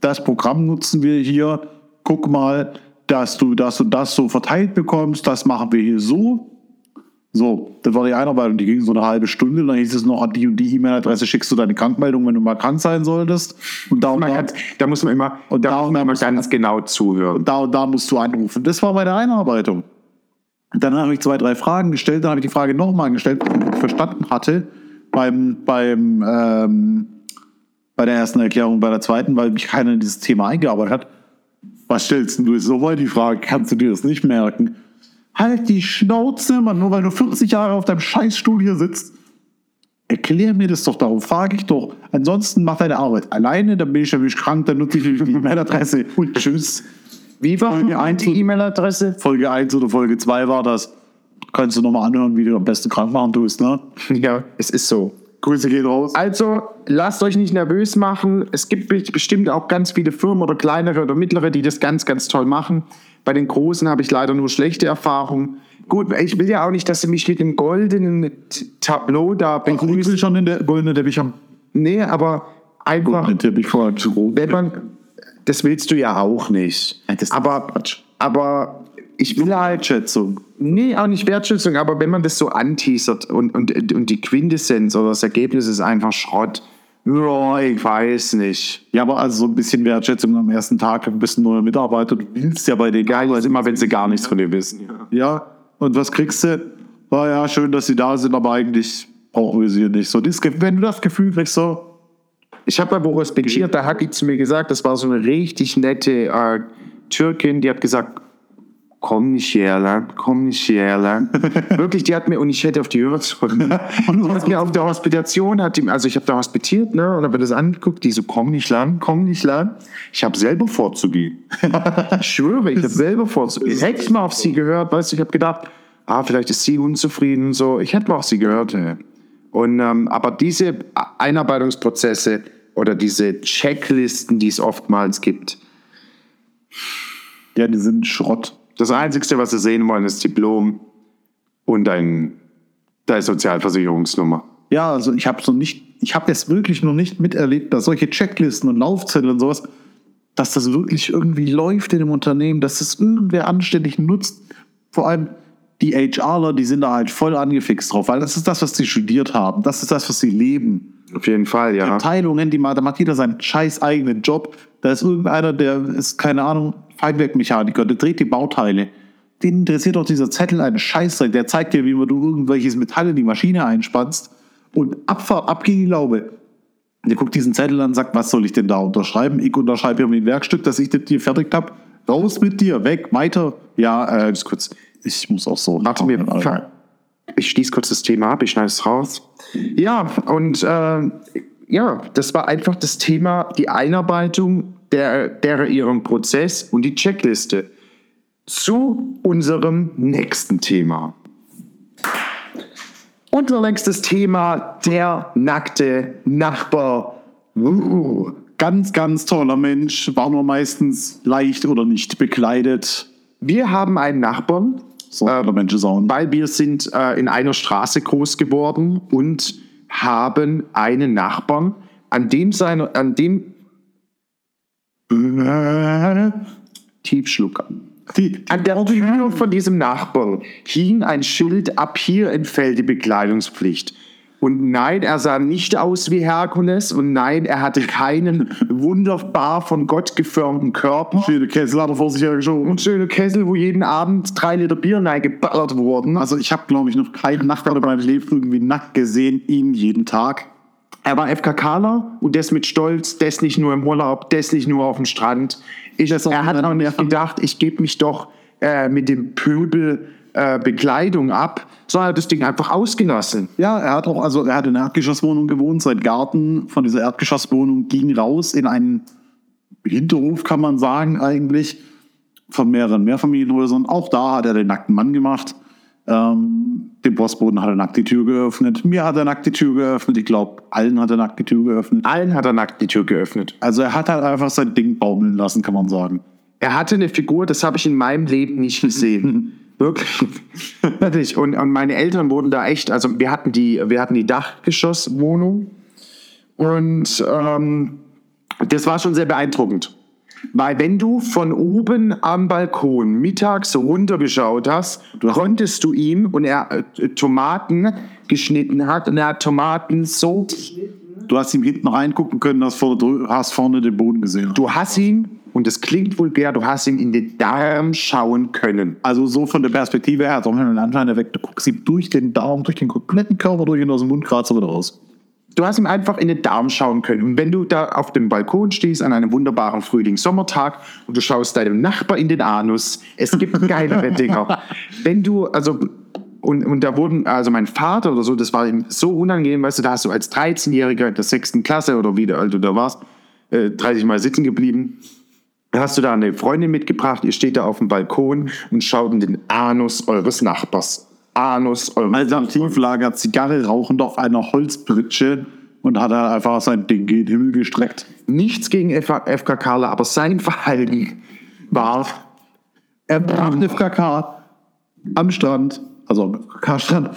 Das Programm nutzen wir hier. Guck mal, dass du das und das so verteilt bekommst. Das machen wir hier so. So, das war die Einarbeitung, die ging so eine halbe Stunde. Dann hieß es noch, an die und die E-Mail-Adresse schickst du deine Krankmeldung, wenn du mal krank sein solltest. Und da und da, hat, da muss man immer, Und da da- muss man immer ganz genau zuhören. da, und da musst du anrufen. Das war meine Einarbeitung. Dann habe ich zwei, drei Fragen gestellt. Dann habe ich die Frage nochmal gestellt, die ich verstanden hatte beim, beim, ähm, bei der ersten Erklärung, bei der zweiten, weil mich keiner in dieses Thema eingearbeitet hat. Was stellst du jetzt so weit die Frage? Kannst du dir das nicht merken? Halt die Schnauze, Mann, nur weil du 40 Jahre auf deinem Scheißstuhl hier sitzt. Erklär mir das doch, darum frage ich doch. Ansonsten mach deine Arbeit alleine, dann bin ich ja wirklich krank, dann nutze ich die E-Mail-Adresse und tschüss. Wie war Folge eins die E-Mail-Adresse? Folge 1 oder Folge 2 war das. Kannst du nochmal anhören, wie du am besten krank machen tust, ne? Ja, es ist so. Grüße gehen raus. Also, lasst euch nicht nervös machen. Es gibt be- bestimmt auch ganz viele Firmen oder kleinere oder mittlere, die das ganz, ganz toll machen. Bei den Großen habe ich leider nur schlechte Erfahrungen. Gut, ich will ja auch nicht, dass sie mich mit dem goldenen Tableau da Ich begrüßen. will schon in der goldene Teppich am Nee, aber einfach, goldenen Teppich vor zu groß. wenn man, das willst du ja auch nicht. Das aber, aber ich will halt, Schätzung. Nee, auch nicht Wertschätzung, aber wenn man das so anteasert und, und, und die Quintessenz oder das Ergebnis ist einfach Schrott, ja, ich weiß nicht. Ja, aber also so ein bisschen Wertschätzung am ersten Tag, ein bisschen neuer Mitarbeiter. Du willst ja bei denen Geil ist immer, wenn sie gar nichts von dir wissen. Ja, und was kriegst du? War ja schön, dass sie da sind, aber eigentlich brauchen wir sie nicht. So, das, wenn du das Gefühl kriegst, so, Ich habe bei Boris Bekir, da hat die zu mir gesagt, das war so eine richtig nette äh, Türkin, die hat gesagt, komm nicht her, komm nicht her. Wirklich, die hat mir, und ich hätte auf die Hörer sollen. Und hat mir auf der Hospitation, hat die, also ich habe da hospitiert, ne, und habe mir das angeguckt, die so, komm nicht lang, komm nicht lang. Ich habe selber vorzugehen. ich schwöre, ich habe selber vorzugehen. Hätte ich mal auf sie gehört, weißt du, ich habe gedacht, ah, vielleicht ist sie unzufrieden, so. Ich hätte mal auf sie gehört, ey. Und, ähm, aber diese Einarbeitungsprozesse oder diese Checklisten, die es oftmals gibt, ja, die sind Schrott. Das Einzige, was sie sehen wollen, ist Diplom und dein, deine Sozialversicherungsnummer. Ja, also ich habe so nicht, ich habe das wirklich noch nicht miterlebt, dass solche Checklisten und Laufzettel und sowas, dass das wirklich irgendwie läuft in dem Unternehmen, dass das irgendwer anständig nutzt. Vor allem die HRler, die sind da halt voll angefixt drauf, weil das ist das, was sie studiert haben. Das ist das, was sie leben. Auf jeden Fall, ja. Abteilungen, die macht jeder seinen scheiß eigenen Job. Da ist irgendeiner, der ist, keine Ahnung, Feinwerkmechaniker, der dreht die Bauteile. Den interessiert doch dieser Zettel einen Scheißdreck. Der zeigt dir, wie man du irgendwelches Metall in die Maschine einspannst und Abfahrt, ab geht die Laube. Der guckt diesen Zettel an und sagt, was soll ich denn da unterschreiben? Ich unterschreibe hier mein Werkstück, dass ich das hier fertig habe. Raus mit dir, weg, weiter. Ja, äh, das kurz. Ich muss auch so. Warte mir, ich schließe kurz das Thema ab, ich schneide es raus. Ja, und äh, ja, das war einfach das Thema, die Einarbeitung der, der ihrem Prozess und die Checkliste. Zu unserem nächsten Thema. Unser nächstes Thema, der nackte Nachbar. Uh. Ganz, ganz toller Mensch, war nur meistens leicht oder nicht bekleidet. Wir haben einen Nachbarn, So toller Mensch ist auch weil wir sind äh, in einer Straße groß geworden und haben einen Nachbarn, an dem seine, an dem Tiefschlucker. Die, An der Tür von diesem Nachbarn hing ein Schild, ab hier entfällt die Bekleidungspflicht. Und nein, er sah nicht aus wie Herkules und nein, er hatte keinen wunderbar von Gott geformten Körper. Schöne Kessel hat er vor sich hergeschoben. Und schöne Kessel, wo jeden Abend drei Liter Bier geballert wurden. Also ich habe, glaube ich, noch keinen Nachbar in meinem Leben irgendwie nackt gesehen, ihn jeden Tag. Er war FKKler und das mit Stolz, das nicht nur im Urlaub, das nicht nur auf dem Strand. Ich, er hat auch nicht gedacht, ich gebe mich doch äh, mit dem Pöbel äh, Bekleidung ab, sondern er hat das Ding einfach ausgelassen. Ja, er hat auch, also er hat in einer Erdgeschosswohnung gewohnt. Sein Garten von dieser Erdgeschosswohnung ging raus in einen Hinterhof, kann man sagen, eigentlich, von mehreren Mehrfamilienhäusern. Auch da hat er den nackten Mann gemacht. Ähm, dem Postboten hat er nackt die Tür geöffnet. Mir hat er nackt die Tür geöffnet. Ich glaube, allen hat er nackt die Tür geöffnet. Allen hat er nackt die Tür geöffnet. Also er hat halt einfach sein Ding baumeln lassen, kann man sagen. Er hatte eine Figur, das habe ich in meinem Leben nicht gesehen. Wirklich. Wirklich. Und, und meine Eltern wurden da echt, also wir hatten die, wir hatten die Dachgeschosswohnung und ähm, das war schon sehr beeindruckend. Weil wenn du von oben am Balkon mittags runtergeschaut hast, konntest du ihm und er äh, Tomaten geschnitten hat und er hat Tomaten so Du hast ihm hinten reingucken können, hast vorne, hast vorne den Boden gesehen. Du hast ihn, und das klingt vulgär, du hast ihm in den Darm schauen können. Also so von der Perspektive her, wenn man anscheinend weg, du guckst ihm durch den Darm, durch den kompletten Körper, durch ihn aus dem Mundkratzer wieder raus. Du hast ihm einfach in den Darm schauen können. Und wenn du da auf dem Balkon stehst an einem wunderbaren Frühlings-Sommertag und du schaust deinem Nachbar in den Anus, es gibt geilere Dinger. Wenn du, also, und, und da wurden, also mein Vater oder so, das war ihm so unangenehm, weißt du, da hast du als 13-Jähriger in der sechsten Klasse oder wie du da warst, äh, 30 Mal sitzen geblieben. Hast du da eine Freundin mitgebracht, ihr steht da auf dem Balkon und schaut in den Anus eures Nachbars. Anus eures Alternativlager Zigarre rauchend auf einer Holzpritsche und hat er einfach sein Ding in den Himmel gestreckt. Nichts gegen FK Karla, aber sein Verhalten war. Er brach eine FKK am Strand, also am FKK-Strand,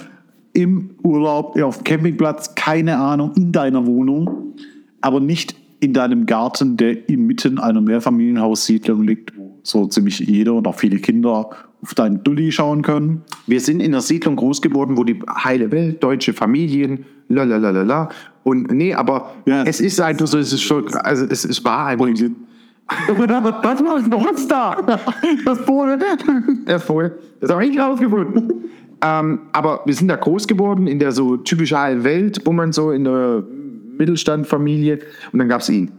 im Urlaub, auf dem Campingplatz, keine Ahnung, in deiner Wohnung, aber nicht in deinem Garten, der inmitten einer Mehrfamilienhaussiedlung liegt, wo so ziemlich jeder und auch viele Kinder auf deinen Dulli schauen können. Wir sind in einer Siedlung groß geworden, wo die heile Welt, deutsche Familien, lalalala. Und nee, aber Ja. es ist einfach so, es ist schon, also es, es war einfach. Was war was da? Das Fohlen. Der Fohlen. Das habe ich rausgefunden. Ähm, aber wir sind da groß geworden in der so typischen Welt, wo man so in der Mittelstandfamilie und dann gab es ihn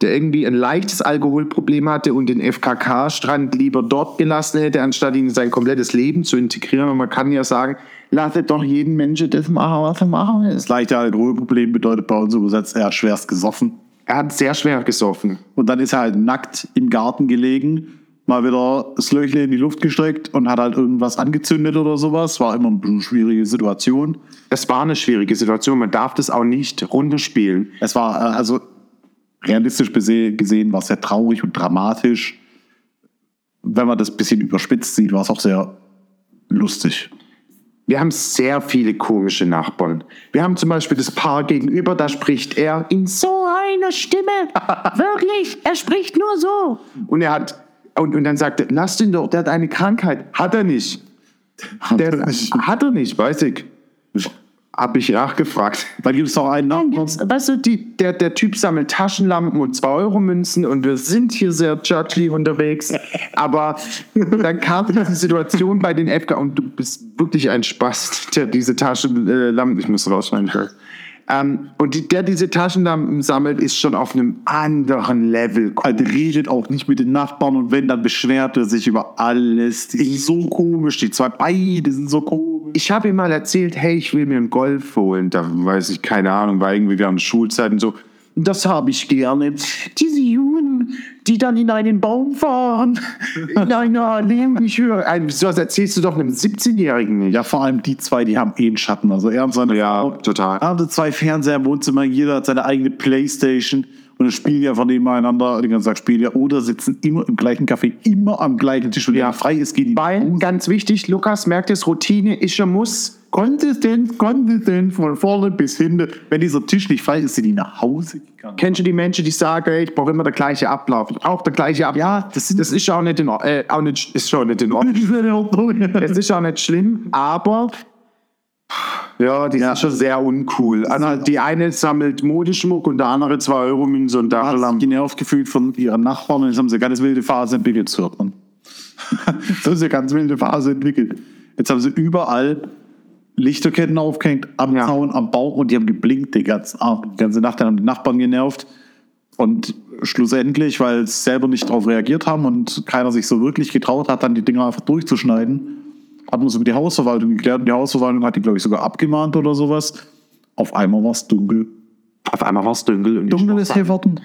der irgendwie ein leichtes Alkoholproblem hatte und den FKK-Strand lieber dort gelassen hätte, anstatt ihn in sein komplettes Leben zu integrieren. Und man kann ja sagen, lasst doch jeden Menschen das machen, was er machen will. Das leichte Alkoholproblem bedeutet bei uns übersetzt, er hat schwerst gesoffen. Er hat sehr schwer gesoffen. Und dann ist er halt nackt im Garten gelegen, mal wieder das Löchle in die Luft gestreckt und hat halt irgendwas angezündet oder sowas. War immer eine schwierige Situation. Es war eine schwierige Situation. Man darf das auch nicht runterspielen. Es war äh, also realistisch gesehen war es sehr traurig und dramatisch. Wenn man das ein bisschen überspitzt sieht, war es auch sehr lustig. Wir haben sehr viele komische Nachbarn. Wir haben zum Beispiel das Paar gegenüber, da spricht er in so einer Stimme. Wirklich, er spricht nur so. Und er hat, und, und dann sagt er, lass ihn doch, der hat eine Krankheit. Hat er nicht. Der, er nicht. Hat er nicht, weiß ich. Hab ich nachgefragt. Dann gibt es noch einen Nachbarn. Weißt du, die, der, der Typ sammelt Taschenlampen und 2-Euro-Münzen und wir sind hier sehr judgy unterwegs. Aber dann kam diese Situation bei den FK und du bist wirklich ein Spaß, der diese Taschenlampen, ich muss rausschneiden. Ähm, und die, der diese Taschenlampen sammelt, ist schon auf einem anderen Level. Der redet auch nicht mit den Nachbarn und wenn, dann beschwert er sich über alles. Die sind so komisch, die zwei beide sind so komisch. Ich habe ihm mal erzählt, hey, ich will mir einen Golf holen. Da weiß ich, keine Ahnung, war irgendwie während Schulzeit und so. Das habe ich gerne. diese Jungen, die dann in einen Baum fahren, in einer Lehmhöhe. So was erzählst du doch einem 17-Jährigen nicht. Ja, vor allem die zwei, die haben eh einen Schatten. Also er und seine Ja, Frau total. haben zwei Fernseher im Wohnzimmer, jeder hat seine eigene Playstation und spielen die einfach nebeneinander den ganzen Tag spielen ja oder sitzen immer im gleichen Café, immer am gleichen Tisch. Und ja, frei ist, gehen die Weil, ganz wichtig, Lukas merkt es, Routine ist ein Muss. konsistent, konsistent von vorne bis hinten. Wenn dieser Tisch nicht frei ist, sind die nach Hause gegangen. Kennst du die Menschen, die sagen, ey, ich brauche immer der gleiche Ablauf? Auch der gleiche Ablauf. Ja, das, das ist auch nicht in Ordnung. Äh, auch nicht, ist schon nicht in Ordnung. Es ist auch nicht schlimm, aber ja, die sind schon sehr uncool. Also die eine sammelt Modeschmuck und der andere 2 Euro Münze und haben sich Taschenlampen. genervt gefühlt von ihren Nachbarn und jetzt haben sie eine ganz wilde Phase entwickelt, so ist eine ganz wilde Phase entwickelt. Jetzt haben sie überall Lichterketten aufgehängt, am Ja. Zaun, am Baum und die haben geblinkt die ganze, Abend, die ganze Nacht. Dann haben die Nachbarn genervt und schlussendlich, weil sie selber nicht darauf reagiert haben und keiner sich so wirklich getraut hat, dann die Dinger einfach durchzuschneiden, hat man so mit der Hausverwaltung geklärt. Und die Hausverwaltung hat die, glaube ich, sogar abgemahnt oder sowas. Auf einmal war es dunkel. Auf einmal war es dunkel und Dunkel ist geworden.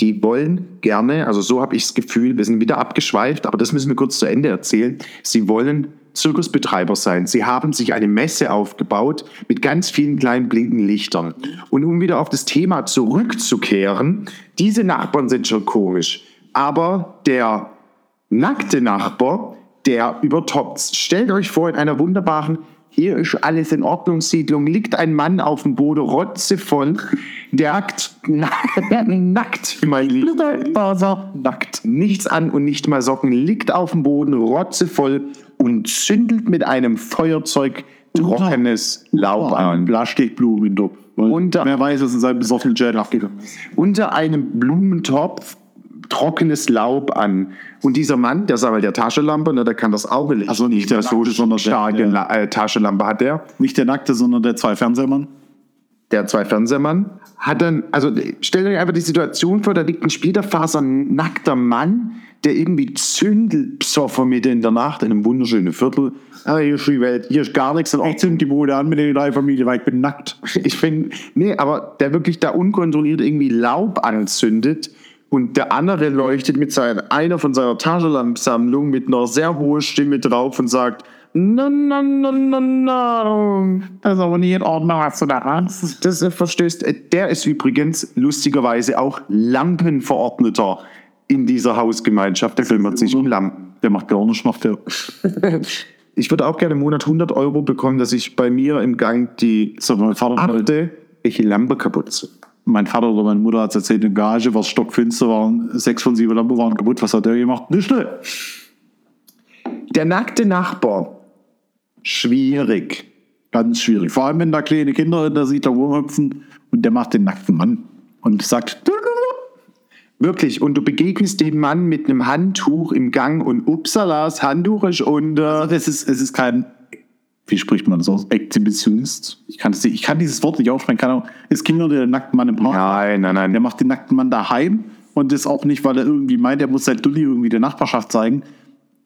die wollen gerne, also so habe ich das Gefühl, wir sind wieder abgeschweift, aber das müssen wir kurz zu Ende erzählen. Sie wollen Zirkusbetreiber sein. Sie haben sich eine Messe aufgebaut mit ganz vielen kleinen blinkenden Lichtern. Und um wieder auf das Thema zurückzukehren, diese Nachbarn sind schon komisch. Aber der nackte Nachbar, der übertoppt. Stellt euch vor, in einer wunderbaren, hier ist alles in Ordnung Siedlung, liegt ein Mann auf dem Boden, rotzevoll, der nackt, nackt, mein Lieber, nackt, nichts an und nicht mal Socken, liegt auf dem Boden, rotzevoll und zündelt mit einem Feuerzeug trockenes Laub an. Plastikblumen im Topf. Weil Unter- wer weiß, was in seinem besoffenen Jet abgegangen ist. unter einem Blumentopf trockenes Laub an. Und dieser Mann, der sah mal der Taschenlampe, ne, der kann das auch nicht. Also nicht der Tote, sondern der- starke der- äh, Taschenlampe hat der. Nicht der Nackte, sondern der zwei Fernsehmann. Der zwei Fernsehmann hat dann, also stellt euch einfach die Situation vor, da liegt ein splitterfaser nackter Mann, der irgendwie zündelt besoffen mitten in der Nacht in einem wunderschönen Viertel. Ah, hier ist die Welt, hier ist gar nichts. Und Ich zünd die Bude an mit der drei Familie, weil ich bin nackt. Ich finde, nee, aber der wirklich da unkontrolliert irgendwie Laub anzündet und der andere leuchtet mit seiner, einer von seiner Taschenlampensammlung mit einer sehr hohen Stimme drauf und sagt, na, na, na, na, na. Das ist aber nicht in Ordnung, hast du da Angst? Das äh, verstößt. äh, Der ist übrigens lustigerweise auch Lampenverordneter in dieser Hausgemeinschaft. Der kümmert sich um Lampen. Der macht gar nichts, macht der. Ich würde auch gerne im Monat 100 Euro bekommen, dass ich bei mir im Gang die So, achte welche Lampe kaputt sind. Mein Vater oder meine Mutter hat erzählt, in der Garage war stockfinster, waren sechs von sieben Lampen waren kaputt. Was hat der gemacht? Nicht ne? Der nackte Nachbar. Schwierig. Ganz schwierig. Vor allem, wenn da kleine Kinder in der Siedlung rumhüpfen und der macht den nackten Mann und sagt, Wirklich. Und du begegnest dem Mann mit einem Handtuch im Gang und upsala, das Handtuch ist unter. es ist, es ist kein, wie spricht man das aus? Exhibitionist? Ich kann, das ich kann dieses Wort nicht aussprechen. Keine Ahnung. Es ging nur der nackten Mann im Park. Nein, nein, nein. Der macht den nackten Mann daheim und das auch nicht, weil er irgendwie meint, er muss sein Dulli irgendwie der Nachbarschaft zeigen.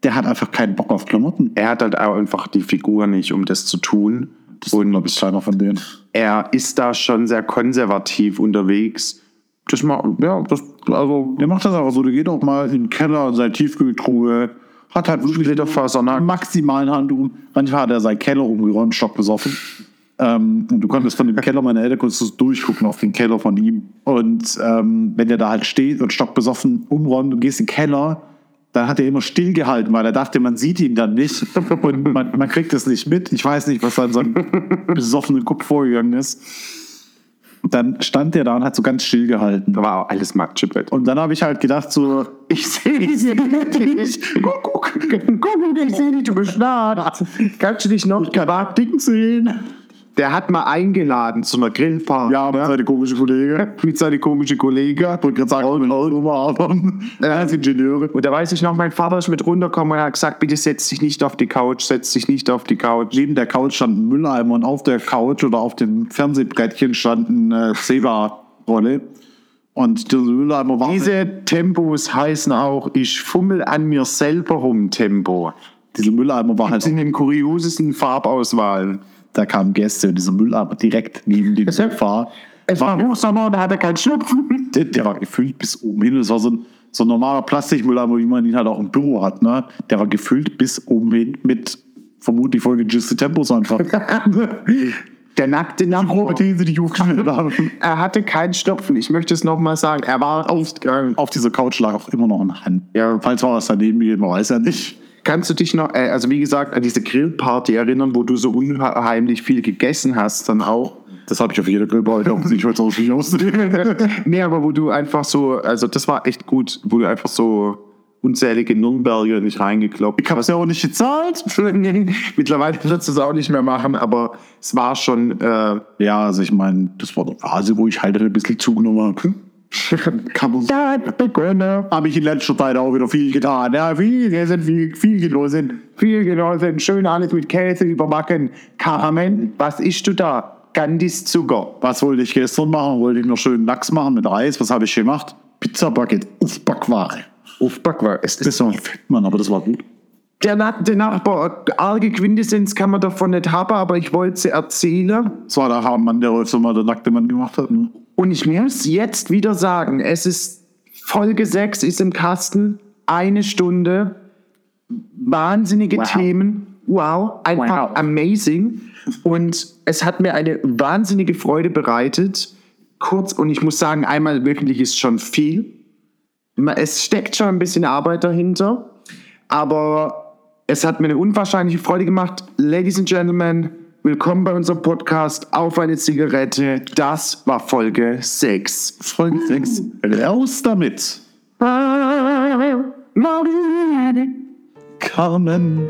Der hat einfach keinen Bock auf Klamotten. Er hat halt einfach die Figur nicht, um das zu tun. Das ist, glaube ich, keiner von denen. Er ist da schon sehr konservativ unterwegs. Das mal, ja, das, also, Der macht das aber so. Der geht auch mal in den Keller, in seine Tiefkühltruhe, hat halt wirklich Lederfasernackt. maximalen Handtuch. Manchmal hat er seinen Keller umgeräumt, stockbesoffen. Ähm, und du konntest von dem Keller meiner Eltern konntest du durchgucken auf den Keller von ihm. Und ähm, wenn der da halt steht und stockbesoffen umräumt und gehst in den Keller, dann hat er immer stillgehalten, weil er dachte, man sieht ihn dann nicht. Und man, man kriegt es nicht mit. Ich weiß nicht, was da in seinem besoffenen Kopf vorgegangen ist. Und dann stand der da und hat so ganz still gehalten. da war auch alles Matschebett. Und dann habe ich halt gedacht, so, ich sehe dich nicht. Guck, guck, guck, ich sehe dich, du bist nah. Kannst du dich noch? Ich kann Ding sehen. Der hat mal eingeladen zu einer Grillfahrt. Ja, aber seine komische Kollege. Mit seine komische Kollege. Ich wollte gerade sagen, mit Automaten. Er ist Ingenieure. Und da weiß ich noch, mein Vater ist mit runtergekommen und hat gesagt, bitte setz dich nicht auf die Couch, setz dich nicht auf die Couch. Neben der Couch stand ein Mülleimer und auf der Couch oder auf dem Fernsehbrettchen stand eine äh, Zebra-Rolle. Und dieser Mülleimer war... Diese Tempos heißen auch, ich fummel an mir selber rum Tempo. Dieser Mülleimer war halt... In den kuriosesten Farbauswahlen. Da kamen Gäste und dieser Mülleimer direkt neben dem Sofa. Es war Hochsommer, da hat er keinen Schnupfen. Der, der war gefüllt bis oben hin. Das war so ein, so ein normaler Plastikmülleimer, wie man ihn halt auch im Büro hat. Ne? Der war gefüllt bis oben hin mit vermutlich vollgejiste Tempos einfach. Der nackte Nachbar. These, die ich aufgeschnitten habe. Er hatte keinen Schnupfen. Ich möchte es nochmal sagen. Er war ausgegangen. Auf dieser Couch lag auch immer noch ein Hand. Ja. Falls war das daneben geht, man weiß ja nicht. Kannst du dich noch, äh, also wie gesagt, an diese Grillparty erinnern, wo du so unheimlich viel gegessen hast, dann auch? Das habe ich auf jeder Grillparty, um sich heute auch nicht auszunehmen. nee, aber wo du einfach so, also das war echt gut, wo du einfach so unzählige Nürnberger nicht reingekloppt Ich habe es ja auch nicht gezahlt. Mittlerweile du es auch nicht mehr machen, aber es war schon, äh, Ja, also ich meine, das war eine Phase, wo ich halt ein bisschen zugenommen habe. Kann man Begründe. Habe ich in letzter Zeit auch wieder viel getan. Ja, viel, sind viel, viel genossen. Viel genossen, schön alles mit Käse überbacken. Carmen, was isst du da? Gandis Zucker. Was wollte ich gestern machen? Wollte ich noch schön Lachs machen mit Reis. Was habe ich gemacht? Pizza Bucket auf Backware. Auf Backware. Es Das war fett, Mann, aber das war gut. Der, Na- der Nachbar, arge Quintessenz kann man davon nicht haben, aber ich wollte sie erzählen. Das war der Haarmann, der öfter mal der nackte Mann gemacht hat. Ne? Und ich muss jetzt wieder sagen, es ist Folge 6 ist im Kasten, eine Stunde, wahnsinnige Wow. Themen. Wow, einfach Wow. amazing. Und es hat mir eine wahnsinnige Freude bereitet. Kurz, und ich muss sagen, einmal wöchentlich ist schon viel. Es steckt schon ein bisschen Arbeit dahinter, aber es hat mir eine unwahrscheinliche Freude gemacht. Ladies and Gentlemen, willkommen bei unserem Podcast Auf eine Zigarette. Das war Folge 6. Folge 6. Raus damit. Carmen.